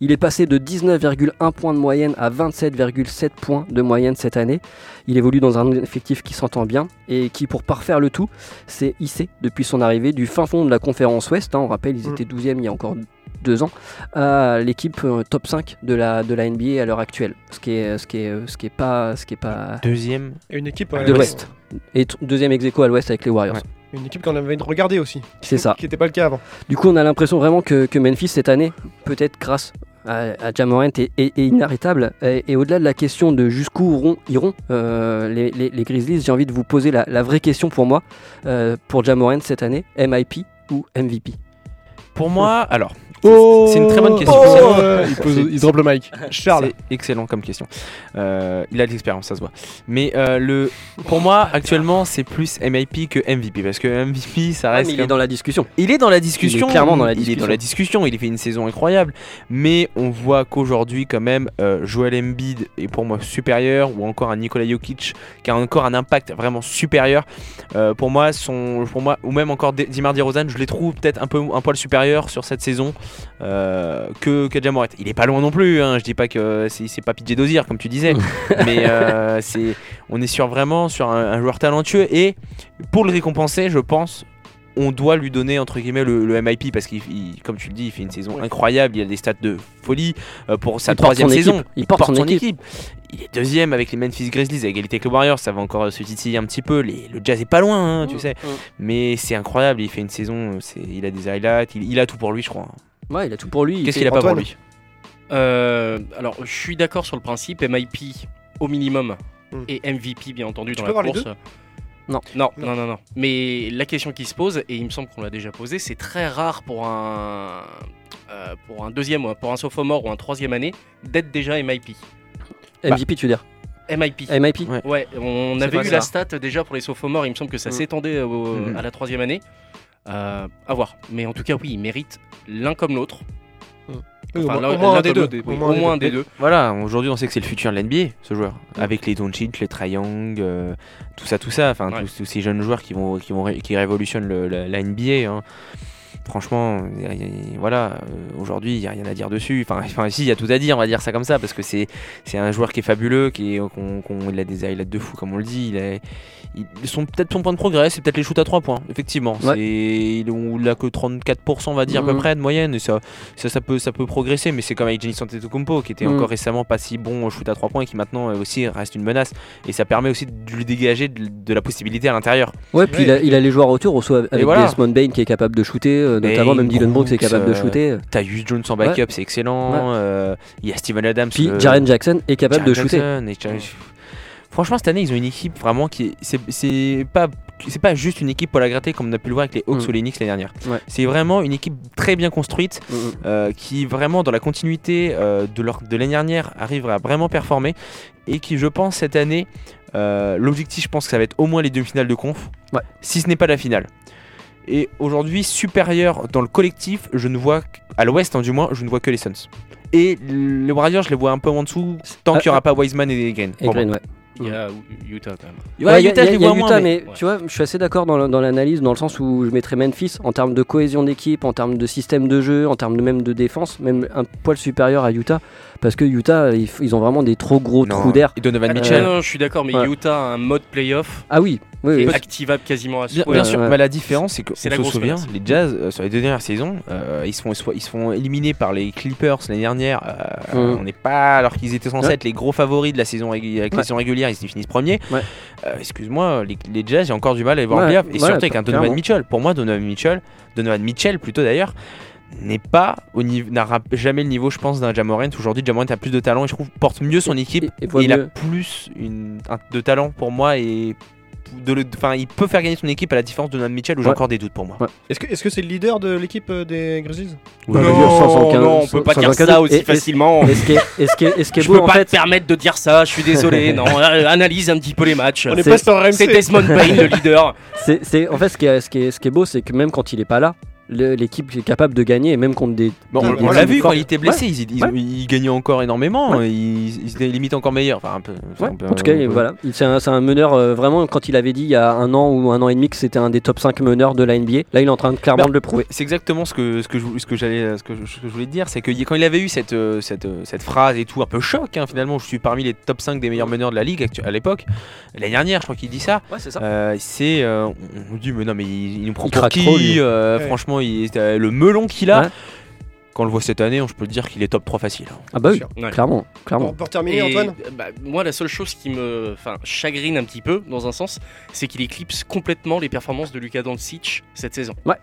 Il est passé de 19,1 points de moyenne à 27,7 points de moyenne cette année. Il évolue dans un effectif qui s'entend bien et qui, pour parfaire le tout, s'est hissé depuis son arrivée du fin fond de la conférence Ouest. hein. on rappelle, ils Mm. étaient 12e il y a encore deux ans à l'équipe euh, top 5 de la, de la NBA à l'heure actuelle. Ce qui est, ce qui est, ce qui est pas, ce qui est pas Deuxième. Et une équipe, de ouais, l'Ouest. Et deuxième ex aequo à l'Ouest avec les Warriors. Ouais. Une équipe qu'on avait envie de regarder aussi. C'est ça. Qui n'était pas le cas avant. Du coup, on a l'impression vraiment que, que Memphis cette année, peut-être grâce à, à Ja Morant, est, est- est inarrêtable. Et, et au-delà de la question de jusqu'où iront, euh, les, les- les Grizzlies, j'ai envie de vous poser la, la vraie question pour moi, euh, pour Ja Morant cette année, MIP ou MVP Pour moi, alors, Oh c'est une très bonne question. Oh, euh, il, pose- il drop le mic. Charles. C'est excellent comme question. Euh, il a de l'expérience, ça se voit. Mais euh, le, pour moi, actuellement, c'est plus MIP que MVP parce que MVP, ça Ah, reste. mais il est dans la discussion. Il est dans la discussion. Il est clairement dans la Il est discussion. dans la discussion. Il a fait une saison incroyable. Mais on voit qu'aujourd'hui, quand même, euh, Joel Embiid est pour moi supérieur, ou encore un Nikola Jokic qui a encore un impact vraiment supérieur. Euh, pour moi, son, pour moi, ou même encore Di- Dimar DeRozan, je les trouve peut-être un peu un poil supérieur sur cette saison euh, que que Ja Morant. Il est pas loin non plus. Hein. Je dis pas que c'est pas PJ Dozier comme tu disais, mais euh, c'est on est sur vraiment sur un, un joueur talentueux et pour le récompenser, je pense, on doit lui donner entre guillemets le, le MIP parce qu'il, il- comme tu le dis, il fait une saison Ouais. incroyable. Il a des stats de folie euh, pour sa Il troisième son saison. équipe. Il porte son équipe. Il est deuxième avec les Memphis Grizzlies à égalité avec les Warriors. Ça va encore se titiller un petit peu. Les- le Jazz est pas loin, hein, tu sais. Mais c'est incroyable. Il fait une saison. Il a des highlights. Il, il a tout pour lui, je crois. Ouais, il a tout pour lui. Qu'est-ce qu'il a pas pour lui Euh, alors, je suis d'accord sur le principe, MIP au minimum Hmm. et MVP bien entendu Tu dans peux la avoir les course. deux? Non. non. Non. Non, non. Mais la question qui se pose, et il me semble qu'on l'a déjà posée, c'est très rare pour un, euh, pour un deuxième, ou pour un sophomore ou un troisième année d'être déjà MIP. MVP, tu veux dire? MIP. MIP Ouais. Ouais, on avait pas eu ça. la stat déjà pour les sophomores, il me semble que ça Mm. s'étendait Mhm. à la troisième année. Euh, à voir. Mais en tout cas, oui, ils méritent l'un comme l'autre. Enfin, au, moins- au moins l'un un des deux. oui, au moins des deux. Voilà, aujourd'hui on sait que c'est le futur de l'NBA, ce joueur. Avec les Doncic, les Young, euh, tout ça, tout ça. Enfin, Ouais. tous, tous ces jeunes joueurs qui vont, qui vont, ré- qui révolutionnent le- la, la NBA. hein. Franchement, y a- y a- voilà, euh, aujourd'hui il n'y a rien à dire dessus. Enfin, enfin si, il y a tout à dire, on va dire ça comme ça, parce que c'est c'est un joueur qui est fabuleux, qui est, qu'on- qu'on- il a des highlights de fou, comme on le dit. Il a, il- son, peut-être son point de progrès, c'est peut-être les shoots à 3 points, effectivement. Ouais. C'est, il, on l'a que 34%, on va dire, à peu Mhm. près de moyenne, et ça, ça, ça peut, ça peut progresser, mais c'est comme avec Giannis Antetokounmpo, qui était Mhm. encore récemment pas si bon au shoot à 3 points et qui maintenant euh, aussi reste une menace. Et ça permet aussi de lui dégager de, de la possibilité à l'intérieur. Ouais, puis Ouais. il, a, il a les joueurs autour, aussi avec voilà. Desmond Bain qui est capable de shooter, euh, Bain, notamment même Dylan Brooks est capable de Brooks, shooter. Tyus Jones en backup, c'est excellent. Ouais. Euh, Il y a Steven Adams. Puis le- Jaren Jackson est capable Jaren de shooter. Jackson et Jaren- Franchement, cette année, ils ont une équipe vraiment qui est. C'est c'est pas. C'est pas juste une équipe pour la gratter comme on a pu le voir avec les Hawks Mm. ou les Knicks l'année dernière. Ouais. C'est vraiment une équipe très bien construite Mm, mm. euh, qui vraiment dans la continuité euh, de leur de l'année dernière arrive à vraiment performer et qui je pense cette année euh, l'objectif je pense que ça va être au moins les demi-finales de conf Ouais. si ce n'est pas la finale et aujourd'hui supérieur dans le collectif je ne vois à l'ouest hein, du moins je ne vois que les Suns et les Warriors je les vois un peu en dessous tant Ah, qu'il n'y aura pas Wiseman et Green Et Green, ouais. Il y a Utah quand même. Ouais, Ouais, il y a- Utah, je a- les il y a moins, Utah, mais- tu vois, je suis assez d'accord dans, dans l'analyse, dans le sens où je mettrais Memphis en termes de cohésion d'équipe, en termes de système de jeu, en termes de même de défense, même un poil supérieur à Utah, parce que Utah, ils, f- ils ont vraiment des trop gros Non. trous d'air. et Donovan Ah, Mitchell non, non, je suis d'accord, mais Ouais. Utah a un mode playoff. Ah oui, Oui, qui est oui. activable quasiment à Bien, souhait. bien sûr, ouais. mais la différence c'est que C'est on la se souvient, menace. les Jazz euh, sur les deux dernières saisons, euh, ils se font ils se font éliminer par les Clippers l'année dernière. euh, Mm. On n'est pas alors qu'ils étaient censés Ouais. être les gros favoris de la saison régu- avec la Ouais. saison régulière, ils finissent premiers. Ouais. Euh, Excuse-moi, les, les Jazz, j'ai encore du mal à les voir en Ouais, playoff. et ouais, surtout avec un Donovan clairement. Mitchell. Pour moi, Donovan Mitchell, Donovan Mitchell plutôt d'ailleurs. n'est pas au niveau n'aura jamais le niveau je pense d'un Jamorant aujourd'hui Jamorant a plus de talent et je trouve porte mieux son équipe et et, voit il a plus une, un- de talent pour moi et de le- enfin il peut faire gagner son équipe à la différence de Donovan Mitchell où j'ai Ouais. encore des doutes pour moi Est-ce que est-ce que c'est le leader de l'équipe euh, des Grizzlies? Ouais, Non, non, on peut pas dire ça doute. aussi facilement. Et ce qui est, et ce qui est- et ce qui est Je beau peux en pas fait, te permettre de dire ça, je suis désolé. non, euh, analyse un petit peu les matchs. On C'est- pas sur RMC. C'est Desmond Payne le leader. c'est, c'est- en fait ce qui est, ce qui est, ce qui est beau, c'est que même quand il est pas là, l'équipe est capable de gagner et même contre des. Bon, des- on l'a vu quand il était blessé, Ouais. il, il- Ouais. il gagnait encore énormément, il, il se limite encore meilleur. Enfin, un peu, Ouais, un peu- en tout cas, un peu- voilà. Il- C'est un, meneur, euh, vraiment, quand il avait dit il y a un an ou un an et demi que c'était un des top 5 meneurs de la NBA, là il est en train de clairement Bah, de le prouver. C'est exactement ce que, ce que, je, ce que, j'allais, ce que, je, ce que je voulais te dire, c'est que quand il avait eu cette, euh, cette, euh, cette phrase et tout, un peu choc hein, finalement, je suis parmi les top 5 des meilleurs meneurs de la ligue à l'époque, l'année dernière je crois qu'il dit ça, Ouais, c'est. Euh, euh, on dit mais non mais il, il nous prend Il pour qui euh, Ouais. Franchement, il, euh, le melon qu'il a, Ouais. quand on le voit cette année, on, je peux te dire qu'il est top 3 facile. hein. Ah bah oui. Ouais. clairement, clairement. Pour, pour terminer, Et, Antoine bah, moi, la seule chose qui me chagrine un petit peu, dans un sens, c'est qu'il éclipse complètement les performances de Luka Doncic cette saison. Ouais.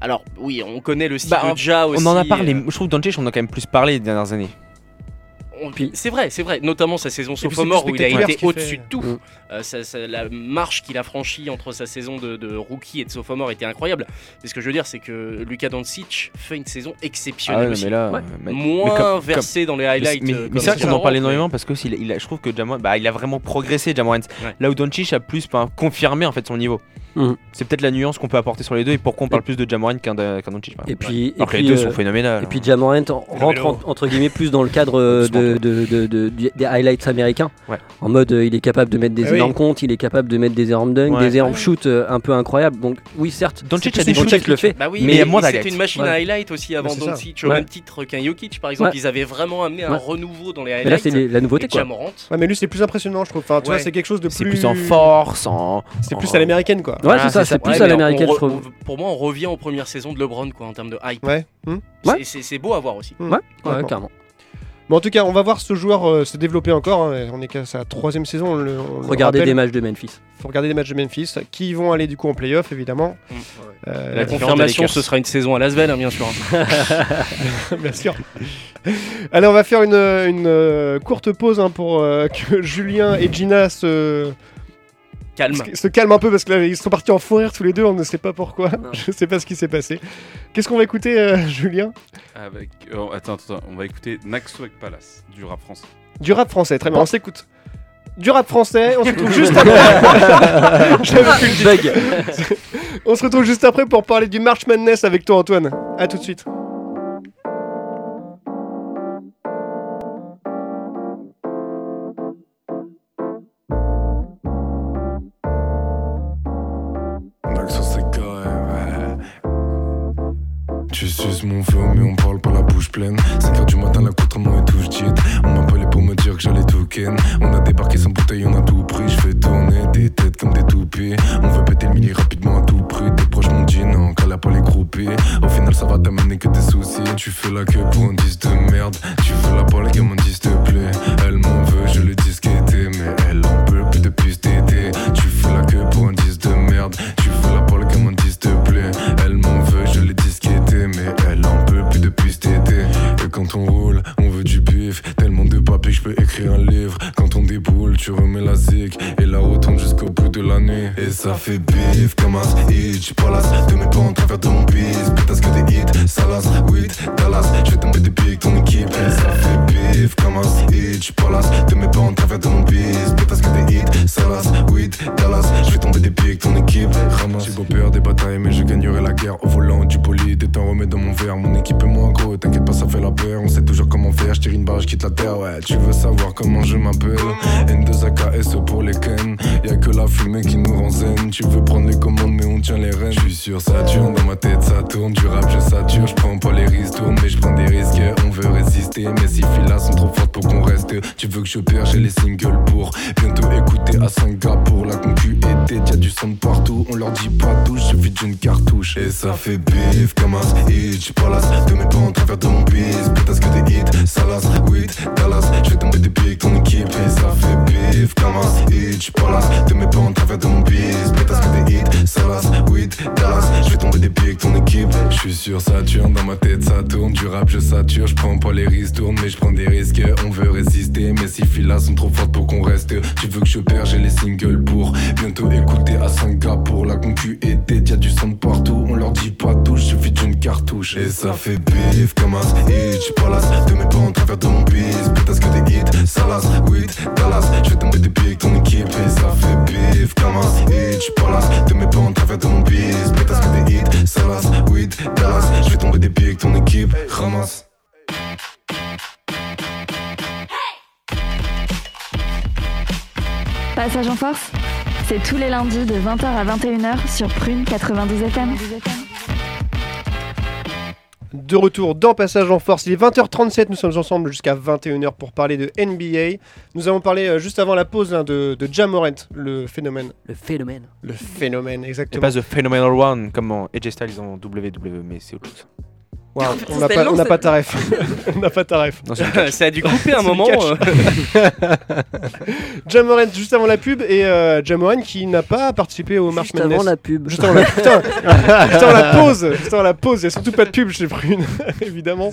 Alors, oui, on connaît le style Bah, de Ja aussi. on en a parlé, euh, je trouve que Doncic on en a quand même plus parlé les dernières années. On- Puis- C'est vrai, c'est vrai. Notamment sa saison sophomore où il a été au-dessus de tout. Mm. Euh, ça- ça- la marche qu'il a franchie entre sa saison de, de rookie et de sophomore était incroyable. Mais ce que je veux dire, c'est que Luka Doncic fait une saison Ah exceptionnelle ouais, aussi. mais là, Ouais. euh, mais- Moins mais comme- versé dans les highlights. mais- euh, mais vrai qu'on en Jamorant, parle mais- énormément parce que il a- il a- je trouve que Jamorant, bah, il a vraiment progressé Jamorant. Là où Doncic a plus confirmé en fait son niveau. Mhm. C'est peut-être la nuance qu'on peut apporter sur les deux et pourquoi on parle plus de Jamorant qu'un qu'un Doncic. Et puis, et les deux euh, sont phénoménales. Et puis Jamorant en- rentre en- entre guillemets plus dans le cadre euh, de, de- de- de- du- des highlights américains. Ouais. En mode euh, il est capable de mettre des Ah oui. énormes comptes, il est capable de mettre des énormes dunks, Ouais. des énormes shoots euh, un peu incroyables. Donc oui certes, Doncic c'est a des shoots Doncic le fait. Bah oui, Mais mais, c'était une machine à highlight aussi avant. Doncic, au Ouais. même titre qu'un Jokic par exemple. Ouais. Ils avaient vraiment amené un renouveau dans les Mais là highlights. c'est la nouveauté quoi. Ouais, mais lui, c'est plus impressionnant, je trouve. Enfin, tu Ouais. vois, c'est quelque chose de plus. C'est plus en force, en. C'est plus à l'américaine, quoi. Ouais Ah, c'est ça, c'est plus à l'américaine je trouve. Pour moi, on revient aux premières saisons de LeBron quoi, en termes de hype. Ouais. Hmm. C'est- Ouais. C'est c'est beau à voir aussi. Ouais, clairement. Bon, en tout cas, on va voir ce joueur euh, se développer encore. hein. On est qu'à sa troisième saison. On le, on le Regardez rappelle. des matchs de Memphis. faut regarder des matchs de Memphis qui vont aller du coup en playoff, évidemment. Mm. Euh, La confirmation, ce sera une saison à Lasvel, hein, bien sûr. Bien sûr. Allez, on va faire une, une, euh, courte pause hein, pour euh, que Julien et Gina se, Calme. se calment un peu parce que là, ils sont partis en fou rire tous les deux. On ne sait pas pourquoi. Je sais pas ce qui s'est passé. Qu'est-ce qu'on va écouter, euh, Julien? Avec, oh, attends, attends, on va écouter Naxo avec Palace, du rap français. Du rap français, très bien. On s'écoute. Du rap français, on se retrouve juste après. J'avais plus le titre. Bug. On se retrouve juste après pour parler du March Madness avec toi, Antoine. À tout de suite. Pleine. 5 heures du matin, l'accoutrement est tout cheat. On m'appelait pour me dire que j'allais tout ken. On a débarqué sans bouteille, on a tout pris. Je fais tourner des têtes comme des toupies. On veut péter le mini rapidement à tout prix. Tes proches m'ont dit non, qu'elle a pas les groupies. Au final, ça va t'amener que des soucis. Tu fais la queue pour un disque de merde. Tu veux la balle, gamin, dis s'il te plaît. Elle m'en veut, je le disque Et la retourne jusqu'au bout de la nuit. Et ça fait bif comme un hitch. Palace, te mets pas en travers de mon bis. Pétasse que des hits. Salas, weed, Dallas. Je vais tomber des pics, ton équipe. Et ça fait bif comme un hitch. Palace, te mets pas en travers de mon bis. Pétasse que des hits. Salas, je perds, j'ai les singles pour bientôt écouter à Singapour. La concu était, y'a du son de partout. On leur dit pas tout, suffit d'une cartouche. Et ça fait bif comme un hitch. Palace, te mets pas en travers de mon bis. Pétasse que des hits, Salas, weed, Dallas. Suis sur Saturne, dans ma tête ça tourne. Du rap, je sature, je prends pas les risques, tourne, mais je prends des risques. On veut résister, mais ces filles-là sont trop fortes pour qu'on reste. Tu veux que je perds, j'ai les singles pour bientôt écouter à Singapour. La concu est dead, y'a du de partout. On leur dit pas tout, suffit d'une cartouche. Et ça fait bif comme un hitch. Palace, te mets pas en travers de mon bis. Pétasse que des hits, Salas, weed, Dallas. Je vais tomber des pics, ton équipe. Et ça fait bif comme un hitch. Palace, te mets pas en travers de mon bis. Pétasse que des hits, Salas, Je vais tomber des pics, ton équipe. Ramasse. Passage en force, c'est tous les lundis de 20h à 21h sur Prune 92 FM. De retour dans Passage en Force, il est 20h37, nous sommes ensemble jusqu'à 21h pour parler de NBA. Nous avons parlé euh, juste avant la pause hein, de, de le phénomène. Le phénomène. Le phénomène, Et exactement. pas The Phenomenal One comme en AJ Styles en WWE, mais c'est autre chose. On n'a pas, long, on n'a ça. pas ta ref. on n'a pas ta ref. Non. Ça a dû couper un moment. euh. Ja Morant, juste avant la pub, et euh, Ja Morant qui n'a pas participé au March Juste avant Madness. la pub. Juste avant la, putain, juste avant la pause, juste avant la pause, il n'y a surtout pas de pub chez Prune, évidemment.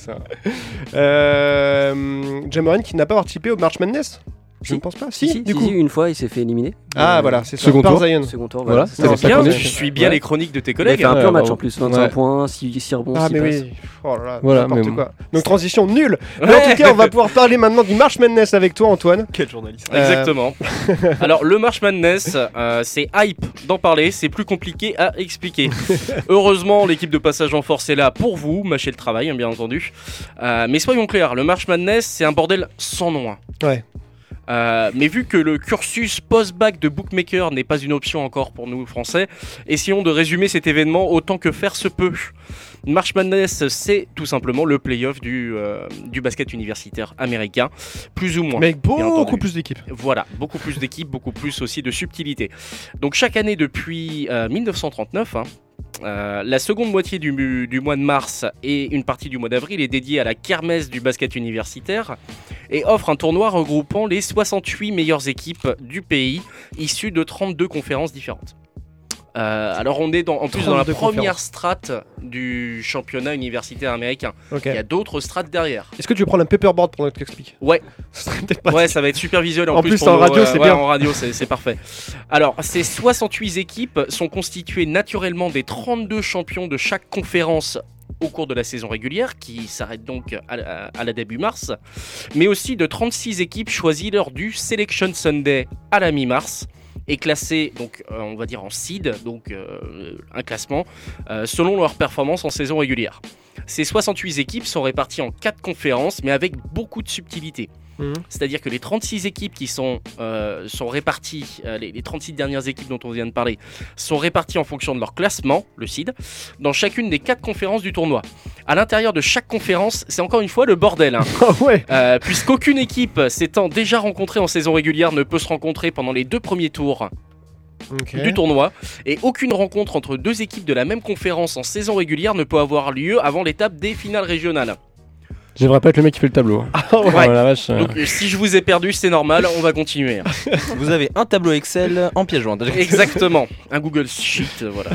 Euh, Jamoran qui n'a pas participé au March Madness Je Si. ne pense pas. Si, Si, du si, coup. si, une fois, il s'est fait éliminer. Ah Euh, voilà, c'est ça. Second Par tour. Zion. Second tour, Voilà, voilà. ça Bien, je suis bien Ouais. les chroniques de tes Il a collègues. fait un hein. un Ouais, match en plus, 25 Ouais. points, 6, rebonds, Ah 6 mais passes. oui, oh là là, Voilà, n'importe mais- quoi. Donc transition nulle. Mais en tout cas, on va pouvoir parler maintenant du March Madness avec toi, Antoine. Quel journaliste Euh, Exactement. Alors le March Madness, euh, c'est hype d'en parler, c'est plus compliqué à expliquer. Heureusement, l'équipe de Passage en Force est là pour vous, mâcher le travail, hein, bien entendu. Euh, mais soyons clairs, le March Madness, c'est un bordel sans nom. hein. Ouais. Euh, mais vu que le cursus post-bac de bookmaker n'est pas une option encore pour nous français, essayons de résumer cet événement autant que faire se peut. March Madness, c'est tout simplement le playoff du, euh, du basket universitaire américain, plus ou moins. Mais beaucoup plus d'équipes. Voilà, beaucoup plus d'équipes, beaucoup plus aussi de subtilité. Donc chaque année depuis euh, 1939, hein, euh, la seconde moitié du, du mois de mars et une partie du mois d'avril est dédiée à la kermesse du basket universitaire et offre un tournoi regroupant les 68 meilleures équipes du pays issues de 32 conférences différentes. Euh, alors on est dans, en plus dans la 32 première strate du championnat universitaire américain. Il y a d'autres strates derrière. Est-ce que tu veux prendre un paperboard pour que tu expliques Ouais. Pas. Ouais, ça va être super visuel en, En plus, en nos- radio, euh, c'est ouais, bien. En radio, c'est c'est parfait. Alors, ces 68 équipes sont constituées naturellement des 32 champions de chaque conférence au cours de la saison régulière, qui s'arrête donc à, la- début mars, mais aussi de 36 équipes choisies lors du Selection Sunday à la mi-mars et classées, donc euh, on va dire en seed, donc euh, un classement, euh, selon leur performance en saison régulière. Ces 68 équipes sont réparties en 4 conférences, mais avec beaucoup de subtilité. Mhm. C'est-à-dire que les 36 équipes qui sont, euh, sont réparties, euh, les, les 36 dernières équipes dont on vient de parler, sont réparties en fonction de leur classement, le seed, dans chacune des 4 conférences du tournoi. À l'intérieur de chaque conférence, c'est encore une fois le bordel. hein. Ah ouais. Euh, Puisqu'aucune équipe s'étant déjà rencontrée en saison régulière ne peut se rencontrer pendant les deux premiers tours du tournoi, et aucune rencontre entre deux équipes de la même conférence en saison régulière ne peut avoir lieu avant l'étape des finales régionales. J'aimerais pas être le mec qui fait le tableau. Ah Oh la vache. euh. Donc euh, si je vous ai perdu, c'est normal, on va continuer. Vous avez un tableau Excel en pièce jointe. Exactement, un Google Sheet, euh, voilà.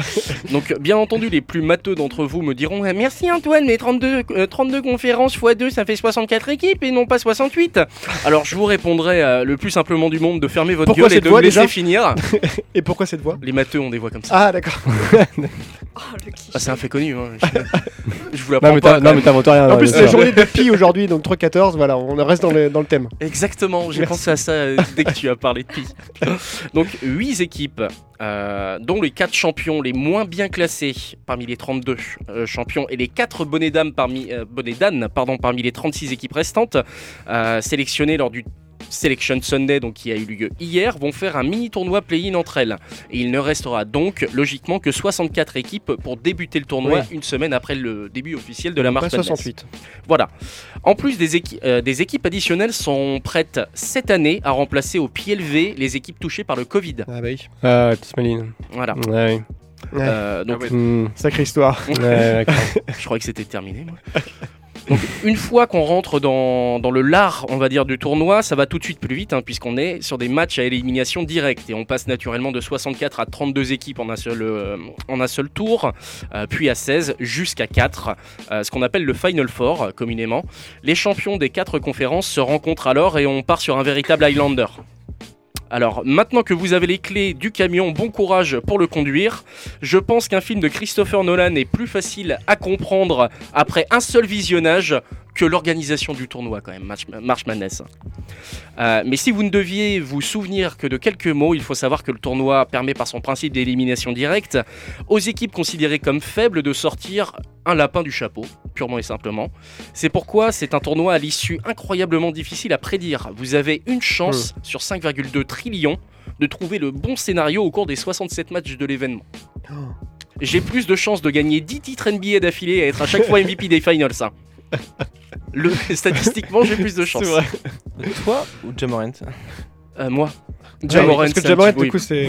Donc, euh, bien entendu, les plus matheux d'entre vous me diront Merci Antoine, mais 32, euh, 32 conférences x 2, ça fait 64 équipes et non pas 68. Alors, je vous répondrai euh, le plus simplement du monde de fermer votre Pourquoi gueule et de me laisser finir. Et pourquoi cette voix? Les matheux ont des voix comme ça. Ah d'accord. Ah, c'est un fait connu, hein. je, je vous Non l'apprends mais pas. non, mais t'inventes rien. En plus, bien c'est journée de Pi aujourd'hui, donc 3-14, voilà, on reste dans le, dans le thème. Exactement, j'ai pensé à ça euh, dès que tu as parlé de Pi. Donc 8 équipes, euh, dont les 4 champions les moins bien classés parmi les 32 euh, champions et les 4 bonnets d'âne parmi, euh, bonnets d'âne, pardon, parmi les 36 équipes restantes, euh, sélectionnées lors du Selection Sunday, donc qui a eu lieu hier, vont faire un mini tournoi play-in entre elles. Et il ne restera donc logiquement que 64 équipes pour débuter le tournoi Ouais. une semaine après le début officiel de la March Madness. 68. Voilà. En plus, des, équi- euh, des équipes additionnelles sont prêtes cette année à remplacer au pied levé les équipes touchées par le Covid. Ah bah oui. Ah, petite maline. Voilà. Ouais. Euh, donc, Hmm. Sacrée histoire. Ouais, d'accord. je crois que c'était terminé. Moi. Donc, une fois qu'on rentre dans, dans le lard, on va dire, du tournoi, ça va tout de suite plus vite, hein, puisqu'on est sur des matchs à élimination directe. Et on passe naturellement de 64 à 32 équipes en un seul, euh, en un seul tour, euh, puis à 16 jusqu'à 4, euh, ce qu'on appelle le Final Four, communément. Les champions des quatre conférences se rencontrent alors et on part sur un véritable Highlander. Alors, maintenant que vous avez les clés du camion, bon courage pour le conduire. Je pense qu'un film de Christopher Nolan est plus facile à comprendre après un seul visionnage que l'organisation du tournoi quand même, March, March Madness. Euh, mais si vous ne deviez vous souvenir que de quelques mots, il faut savoir que le tournoi permet par son principe d'élimination directe aux équipes considérées comme faibles de sortir un lapin du chapeau, purement et simplement. C'est pourquoi c'est un tournoi à l'issue incroyablement difficile à prédire. Vous avez une chance sur 5,2 trillions de trouver le bon scénario au cours des 67 matchs de l'événement. J'ai plus de chances de gagner 10 titres NBA d'affilée et être à chaque fois MVP des finals. hein. Le, statistiquement, j'ai plus de vrai. Toi ou Jamorant Euh, moi. Ouais, Jamorant, Parce que Jamorant, du coup, c'est.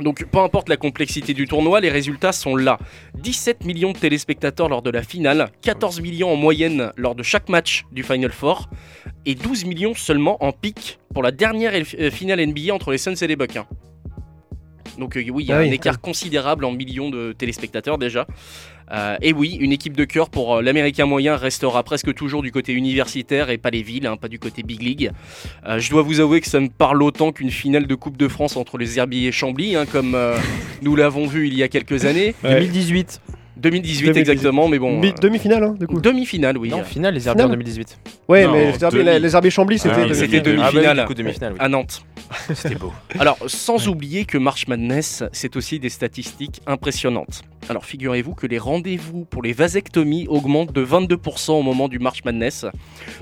Donc peu importe la complexité du tournoi, les résultats sont là. 17 millions de téléspectateurs lors de la finale, 14 millions en moyenne lors de chaque match du Final Four, et 12 millions seulement en pic pour la dernière euh, finale NBA entre les Suns et les Bucks. Donc euh, oui, il y a Ah un oui. écart considérable en millions de téléspectateurs déjà. Euh, et oui, une équipe de cœur pour euh, l'américain moyen restera presque toujours du côté universitaire et pas les villes, hein, pas du côté big league. Euh, je dois vous avouer que ça me parle autant qu'une finale de Coupe de France entre les Herbiers et Chambly, hein, comme euh, nous l'avons vu il y a quelques années. Ouais. 2018. 2018 2018. exactement, mais bon. Mi- euh, Demi-finale, hein, du coup. Demi-finale, oui. Non, finale, les Herbiers en Finale 2018. Ouais, Non, mais les Herbiers- demi. les Herbiers Chambly, c'était. Ah oui, C'était demi. Ah bah demi-finale du coup, demi-finale, oui. à Nantes. C'était beau. Alors, sans oublier que March Madness, c'est aussi des statistiques impressionnantes. Alors, figurez-vous que les rendez-vous pour les vasectomies augmentent de 22% au moment du March Madness,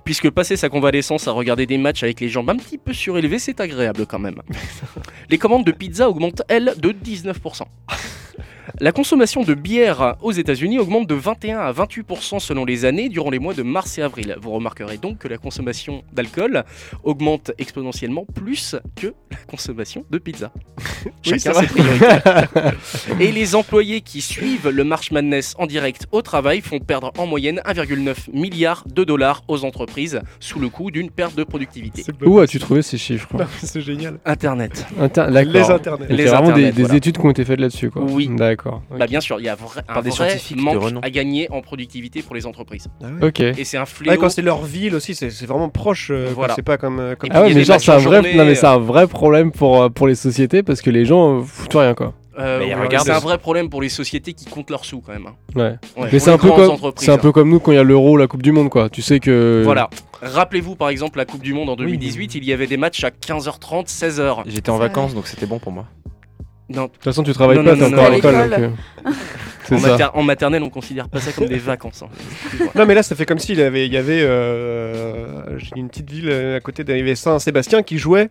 puisque passer sa convalescence à regarder des matchs avec les jambes un petit peu surélevées, c'est agréable quand même. Les commandes de pizza augmentent, elles, de 19%. La consommation de bière aux États-Unis augmente de 21 à 28% selon les années durant les mois de mars et avril. Vous remarquerez donc que la consommation d'alcool augmente exponentiellement plus que la consommation de pizza. Oui, Chacun c'est ses priorités. et les employés qui suivent le March Madness en direct au travail font perdre en moyenne 1,9 milliard de dollars aux entreprises sous le coup d'une perte de productivité. Où as-tu trouvé ces chiffres? C'est génial. Internet. Inter- Les D'accord. internets. Il y a vraiment des, internets, des voilà. études qui ont été faites là-dessus, quoi. Oui. D'accord. Bah bien sûr, il y a un des vrai de manque à gagner en productivité pour les entreprises. Ok. Et c'est un fléau. Ouais, quand c'est leur ville aussi, c'est c'est vraiment proche. euh, Voilà. C'est pas comme. euh, comme Ah ouais, mais genre c'est un vrai, journée, non mais c'est un vrai problème pour euh, pour les sociétés parce que les gens euh, foutent rien quoi. Euh, ouais, c'est un vrai problème pour les sociétés qui comptent leurs sous quand même. hein. Ouais. Ouais, mais c'est un peu comme un peu comme nous quand il y a l'Euro, la Coupe du Monde quoi. Tu sais que Voilà. Rappelez-vous par exemple la Coupe du Monde en 2018, il y avait des matchs à 15h30, 16h. J'étais en vacances, donc c'était bon pour moi. Non, De toute façon, tu travailles Non, pas, t'es encore à l'école. euh, C'est en, mater- en maternelle, on considère pas ça comme des vacances. hein. Non mais là ça fait comme s'il avait, il y avait euh, une petite ville euh, à côté d'arrivée Saint-Sébastien qui jouait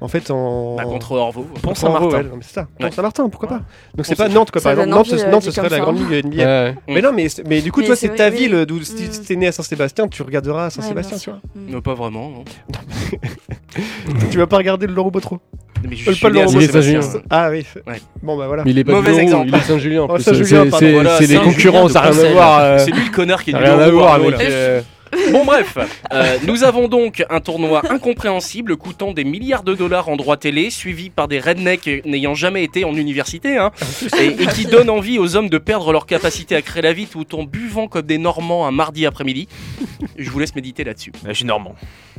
en fait en Bah, contre Orvaux. Pont Saint-Martin. ouais, c'est ça. Pont Ouais. Saint-Martin, pourquoi pas Donc c'est pas Nantes quoi par exemple. Nantes, Nantes, dit ce serait la grande ligue NBA. Ouais. Mais non mais mais du coup Mais toi c'est ta vrai, ville oui. d'où si Mm. si t'es né à Saint-Sébastien, tu regarderas Saint-Sébastien, Ouais, tu vois. Mm. Non, pas vraiment. Non. Tu vas pas regarder le Laurent Botro Mais je Euh, suis pas le né. Ah oui. Ouais. Bon bah voilà. Mais il est pas Mauvais exemple. il est Saint-Julien. en Oh, C'est- les concurrents, ça n'a rien à voir. euh, C'est lui le connard qui est rien à voir avec. Bon bref, euh, nous avons donc un tournoi incompréhensible coûtant des milliards de dollars en droits télé, suivi par des rednecks n'ayant jamais été en université, hein, et, et qui donne envie aux hommes de perdre leur capacité à créer la vie tout en buvant comme des Normands un mardi après-midi. Je vous laisse méditer là-dessus. Je suis normand.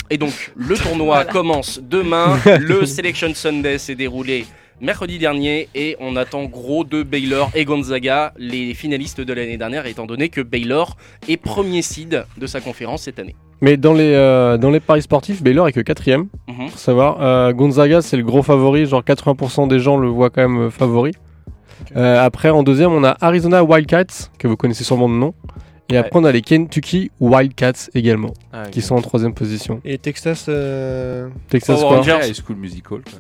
Et donc, le tournoi commence demain. Le Selection Sunday s'est déroulé mercredi dernier et on attend gros de Baylor et Gonzaga, les finalistes de l'année dernière, étant donné que Baylor est premier seed de sa conférence cette année. Mais dans les, euh, dans les paris sportifs, Baylor est que quatrième. Mhm. Savoir. Euh, Gonzaga, c'est le gros favori. Genre 80% des gens le voient quand même euh, favori. Euh, après, en deuxième, on a Arizona Wildcats, que vous connaissez sûrement de nom. Et après, on a les Kentucky Wildcats également, Ah, qui sont en troisième position. Et Texas. euh, Texas Rangers. High School Musical. quoi.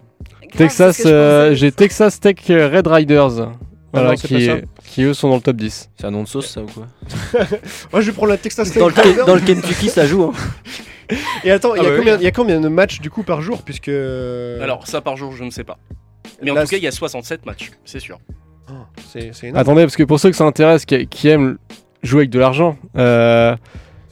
Texas, euh, j'ai Texas Tech Red Riders. Voilà, non, qui, eux sont dans le top 10. C'est un nom de sauce, ça ou quoi Moi, je vais prendre la Texas Tech. Dans le, dans le Kentucky, ça joue. hein. Et attends, il y, Ah a bah il y a combien de matchs du coup par jour Puisque. Alors, ça par jour, je ne sais pas. Mais en tout cas, il y a 67 matchs, c'est sûr. Oh, énorme. Attendez, parce que pour ceux que ça intéresse, qui, qui aiment jouer avec de l'argent, euh,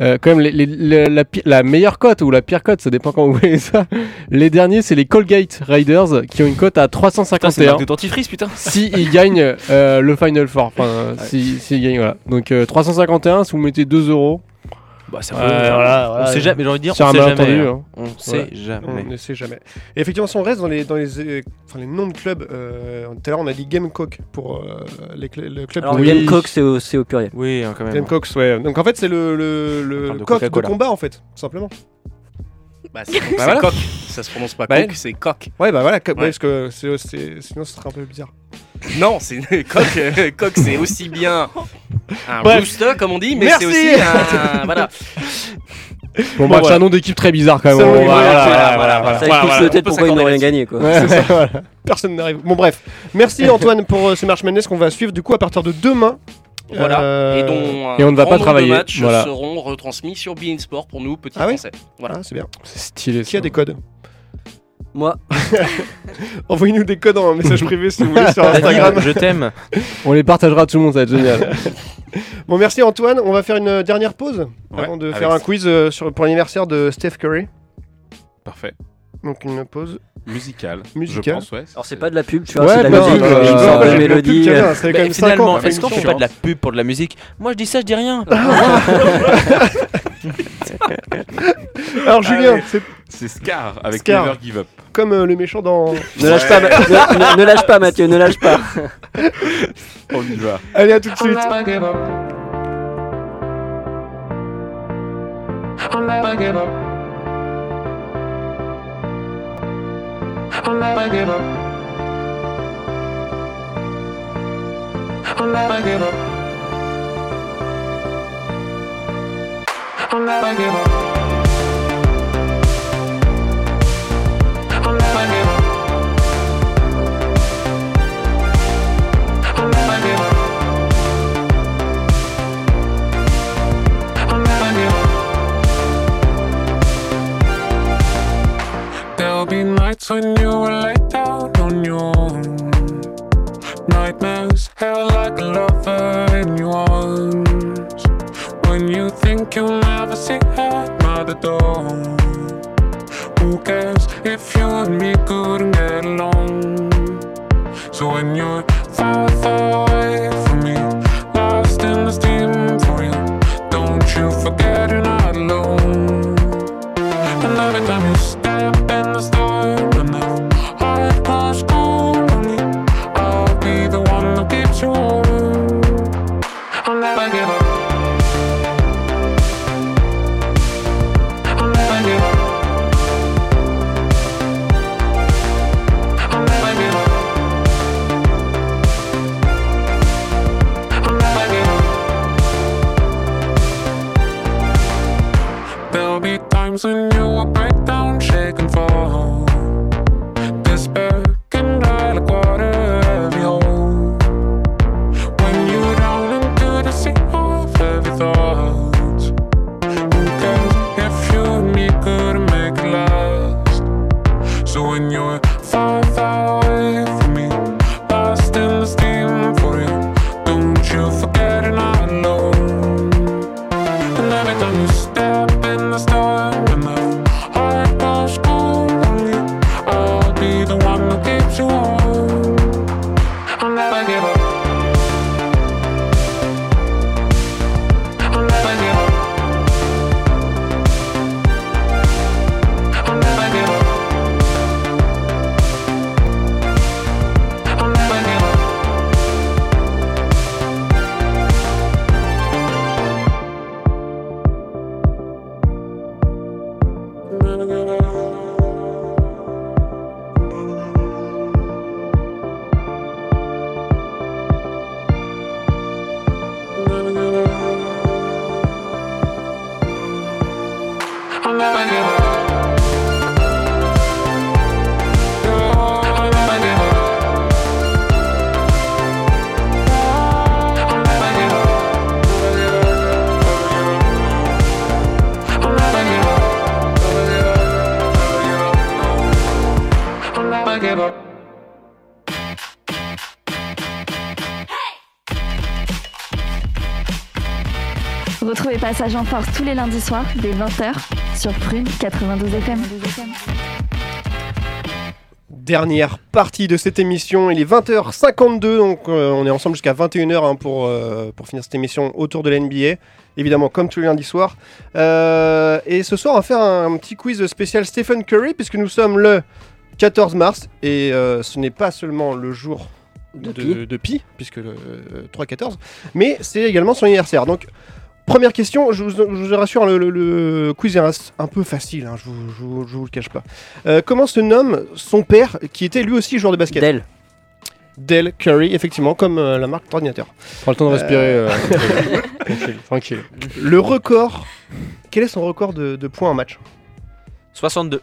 euh, quand même, les- les- les- la, la meilleure cote ou la pire cote, ça dépend quand vous voyez ça. Les derniers, c'est les Colgate Riders qui ont une cote à Putain, c'est une 351 marque de dentifrice, putain. si ils gagnent euh, le Final Four. Enfin, euh, si, si ils gagnent, voilà. Donc euh, 351, si vous mettez 2 euros. Bah, ça Ouais, peut- voilà, on voilà. sait jamais, j'ai envie de dire, on sait jamais. malentendu, hein. hein. On sait jamais. On ne sait jamais. Et effectivement, si on reste dans les, dans les, euh, enfin, les noms de clubs, euh, tout à l'heure on a dit Gamecock pour euh, les cl- le club Alors, de Gamecock, c'est au, c'est au pluriel. Oui, hein, quand même. Gamecocks, ouais. Donc en fait, c'est le, le, le de coq de combat en fait, tout simplement. Bah, c'est c'est voilà. coq. Ça se prononce pas Bah, coq, c'est coq. Ouais, bah voilà, ouais, Ouais. parce que c'est- c'est- sinon ce serait un peu bizarre. Non, c'est coq. euh, coq, c'est aussi bien un Bref. rooster, comme on dit, mais Merci. c'est aussi un. Voilà. Bon, bah, c'est voilà. un nom d'équipe très bizarre quand même. Oui, voilà, voilà. Ça Voilà, explique on peut-être peut pourquoi ils n'ont rien gagné. Quoi. Ouais, c'est ça, voilà. Personne n'arrive. Bon, bref. Merci Antoine pour euh, ce March Madness qu'on va suivre du coup à partir de demain. Voilà. Euh, Et dont et on ne va pas grand nombre de travailler, matchs voilà. seront retransmis sur Bein Sport pour nous, petits Ah oui Français. Voilà. Ah, c'est bien. C'est stylé. Qui a ça. des codes? Moi, Envoyez-nous des codes en message privé si vous voulez sur Instagram. je t'aime. On les partagera à tout le monde, ça va être génial. Bon, merci Antoine. On va faire une euh, dernière pause Ouais, avant de faire un ça. quiz euh, sur, pour l'anniversaire de Steph Curry. Parfait. Donc une pause. Musical. Musical. Je pense, ouais. alors c'est pas de la pub, tu vois, Ouais, c'est de la musique, non, euh, une sorte de le Ça mélodie. fait quand Bah, même cinq ans finalement, est-ce qu'on fait pas de la pub pour de la musique? Moi, je dis ça, je dis rien. Alors Julien, c'est C'est Scar avec Scar. Never Give Up. comme euh, le méchant dans. Ne lâche pas, ne, ne- ne lâche pas Mathieu, ne lâche pas. On y va. Allez, à tout de suite. There'll be nights when you will laid down on your own. Nightmares held like a lover in your arms. When you think you'll never see her another dawn. Who cares if you and me couldn't get along? So when you're far, far away from me, lost in the steam for you, don't you forget you're give up. Retrouvez Passage en Force tous les lundis soirs dès 20h sur Prune 92 FM. Dernière partie de cette émission, il est 20h52, donc euh, on est ensemble jusqu'à 21h hein, pour, euh, pour finir cette émission autour de la NBA. Évidemment, comme tous les lundis soirs. Euh, et ce soir, on va faire un, petit quiz spécial Stephen Curry, puisque nous sommes le 14 mars, et euh, ce n'est pas seulement le jour de, De de, Pi. Puisque le 3-14, mais c'est également son anniversaire. Donc, première question, je vous, je vous rassure, le, le- le quiz est un, un peu facile, hein, je, vous, je vous- je vous le cache pas. Euh, comment se nomme son père, qui était lui aussi joueur de basket? Dell. Dell Curry, effectivement, comme euh, la marque d'ordinateur. Prends le temps de respirer. Euh, euh, tranquille, tranquille. Le record, quel est son record de, de points en match? 62.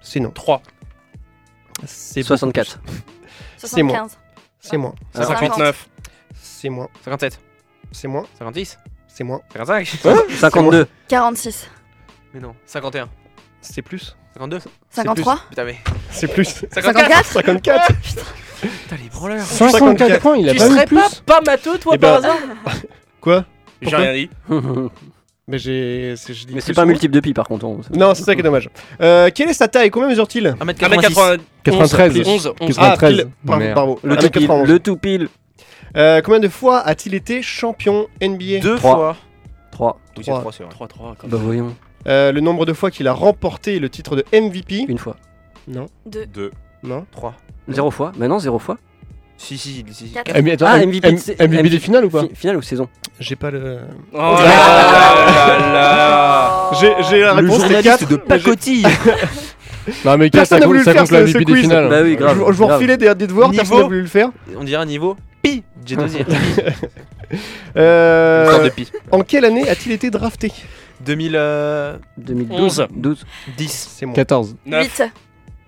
C'est non. 3. C'est 64. beaucoup plus. C'est moins. 75. C'est moins. 59. C'est moins. 57. C'est moins. 56. C'est moins. 55. 52. 46. Mais non. 51. C'est plus. 52. 53. Putain, mais. C'est plus. 54 54 Putain, les branleurs. 54 points, il a Tu pas eu serais plus pas, pas matheux, toi, Eh par ben, hasard Quoi? J'ai rien dit. Mais j'ai. c'est- je dis Mais c'est plus pas un multiple de pi par contre. on- Non, c'est ça qui est dommage. Euh, quelle est sa taille? Combien mesure-t-il? 1m86. 93. 11. 11. Ah, 93. pile. Bravo, Merde. bravo. Le tout pile. 1m91. Le tout pile. Euh, combien de fois a-t-il été champion NBA Deux Trois. fois. 3. Trois. 3 c'est vrai. 3-3. Bah voyons. Euh, Le nombre de fois qu'il a remporté le titre de MVP Une fois. Non. 2. 2. Non. 3. Zéro fois. Mais non, zéro fois. Si, si, si. si. 4. Mais attends, Ah, M- MVP, M- c'est- MVP des finales ou pas Fi- Finale ou saison J'ai pas le. Oh là là là J'ai j'ai la Le réponse, c'est journaliste 4. de pacotille. Non, mais 4, Personne ça n'a voulu compte, le ça faire compte ce, ce MVP des quiz. finales. Bah oui, grave. je, vous- je vous grave. refilais des, des devoirs, personne n'a voulu le faire. On dirait un niveau. Pi. J'ai dosé. Euh, Une sorte de pi. en quelle année a-t-il été drafté 2000. euh, 2012. 11. 12. 10. C'est moi. 14. 9. 8.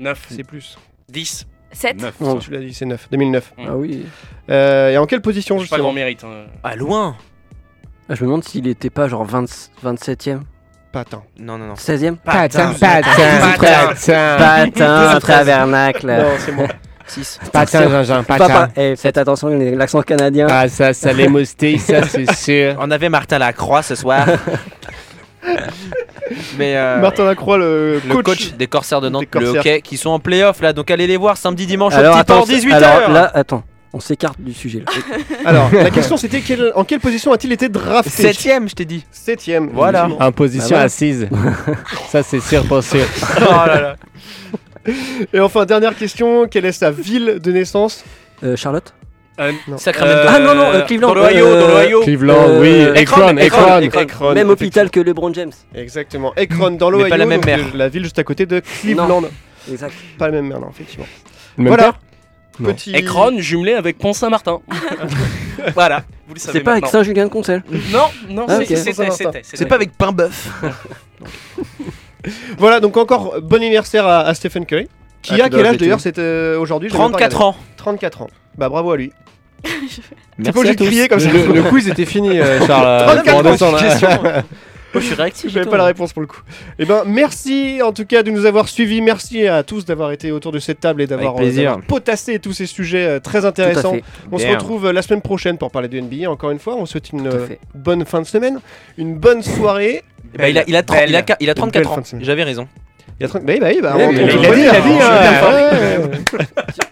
9. C'est plus. 10. 7. 9. Oh. Tu l'as dit, c'est 9. 2009. Ah oui. Euh, et en quelle position J'ai pas grand mérite. hein. Ah, loin. Ah, je me demande s'il était pas genre 20, 27ème. Patin. Non, non, non. 16ème Patin, Patin. patin, patin. Tabernacle. Non, c'est moi. 6. Patin, Jean-Jean, Papa, patin. eh, faites attention, l'accent canadien. Ah, ça, ça les moustilles, ça, c'est sûr. On avait Martin Lacroix ce soir. Mais euh, Martin Lacroix, le, le coach, des Corsaires de Nantes, le hockey, qui sont en playoff là, donc allez les voir samedi, dimanche Alors au petit attends, port 18h. alors là, attends, on s'écarte du sujet là. Alors, la question c'était en quelle position a-t-il été drafté? Septième, je t'ai dit. Septième. Voilà. En position Ah ouais. assise. ça, c'est sûr pour sûr. oh là là. Et enfin, dernière question quelle est sa ville de naissance? Euh, Charlotte Non. Sacramento. Ah non, non, euh, Cleveland. Dans l'Ohio, Euh, dans l'Ohio. Cleveland, Euh, oui. Akron, Akron, Akron, Akron. Akron, Même hôpital que LeBron James. Exactement. Akron dans l'Ohio, pas la même euh, la ville juste à côté de Cleveland. Exact. Pas la même mer, non, effectivement. Même Voilà. Non. Petit. Ekron jumelé avec Pont-Saint-Martin. voilà. Vous le savez C'est pas avec maintenant. Saint-Julien-de-Concel. Non, non, Ah, c'est- ok. c'était, Saint-Martin. c'était. C'est pas avec pain bœuf. Voilà, donc encore bon anniversaire à, à Stephen Curry. Qui Ah, a quel âge d'ailleurs C'est euh, aujourd'hui je l'ai même pas 34 regardé. ans. 34 ans. Bah bravo à lui. T'es Merci pas obligé de crier comme ça. Le, le quiz était fini, euh, Charles. 34 Pour redescendre. Question. Moi, je suis réactif. J'avais pas la réponse pour le coup. Eh ben, merci en tout cas de nous avoir suivis. Merci à tous d'avoir été autour de cette table et d'avoir euh, potassé tous ces sujets euh, très intéressants. On se retrouve euh, la semaine prochaine pour parler de NBA. Encore une fois, on souhaite une euh, bonne fin de semaine, une bonne soirée. Eh ben, il, a, il, a 30 il, a, Belle. il a 34 Belle ans. J'avais raison. Il y a truc- bah oui, bah oui, bah, on- il a on- dit, il a dit, hein.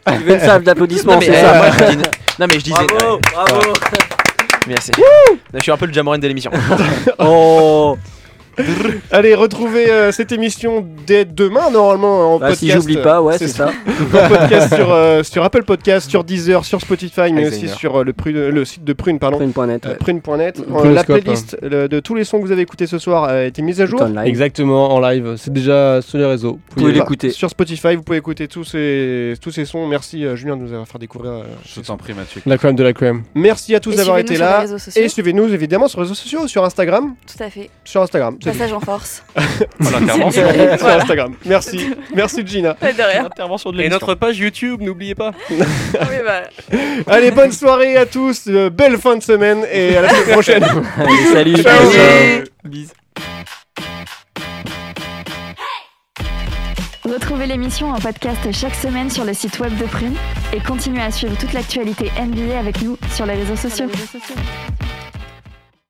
Tu veux une salve d'applaudissements, Non, mais, c'est ça moi, je dis- non, mais je disais. Bravo, bravo. Merci. Je suis un peu le Jamoran de l'émission. Oh Allez, retrouvez euh, cette émission dès demain, normalement, en Bah, podcast. si j'oublie pas, ouais, c'est ça. En podcast sur, euh, sur Apple Podcast, sur Deezer, sur Spotify, mais aussi sur euh, le, Prune- le site de Prune, pardon. Prune.net. Euh, ouais. Prune.net. Euh, la playlist euh, de tous les sons que vous avez écoutés ce soir a été mise à jour. Exactement, en live. C'est déjà sur les réseaux. Vous pouvez l'écouter. Sur Spotify, vous pouvez écouter tous ces, tous ces sons. Merci euh, Julien de nous avoir fait découvrir. euh, Je t'en prie, Mathieu. La crème de la crème. Merci à tous d'avoir été là. Et suivez-nous évidemment sur les réseaux sociaux, sur Instagram. Tout à fait. Sur Instagram. Passage en force. Voilà, sur. Instagram. Merci. Merci Gina. De Et notre page YouTube, n'oubliez pas. Oui, bah. Allez, bonne soirée à tous. euh, belle fin de semaine et à la semaine prochaine. Allez, salut. Ciao. Ciao. Bis. Retrouvez Retrouvez l'émission en podcast chaque semaine sur le site web de Prune et continuez à suivre toute l'actualité NBA avec nous sur les réseaux sociaux.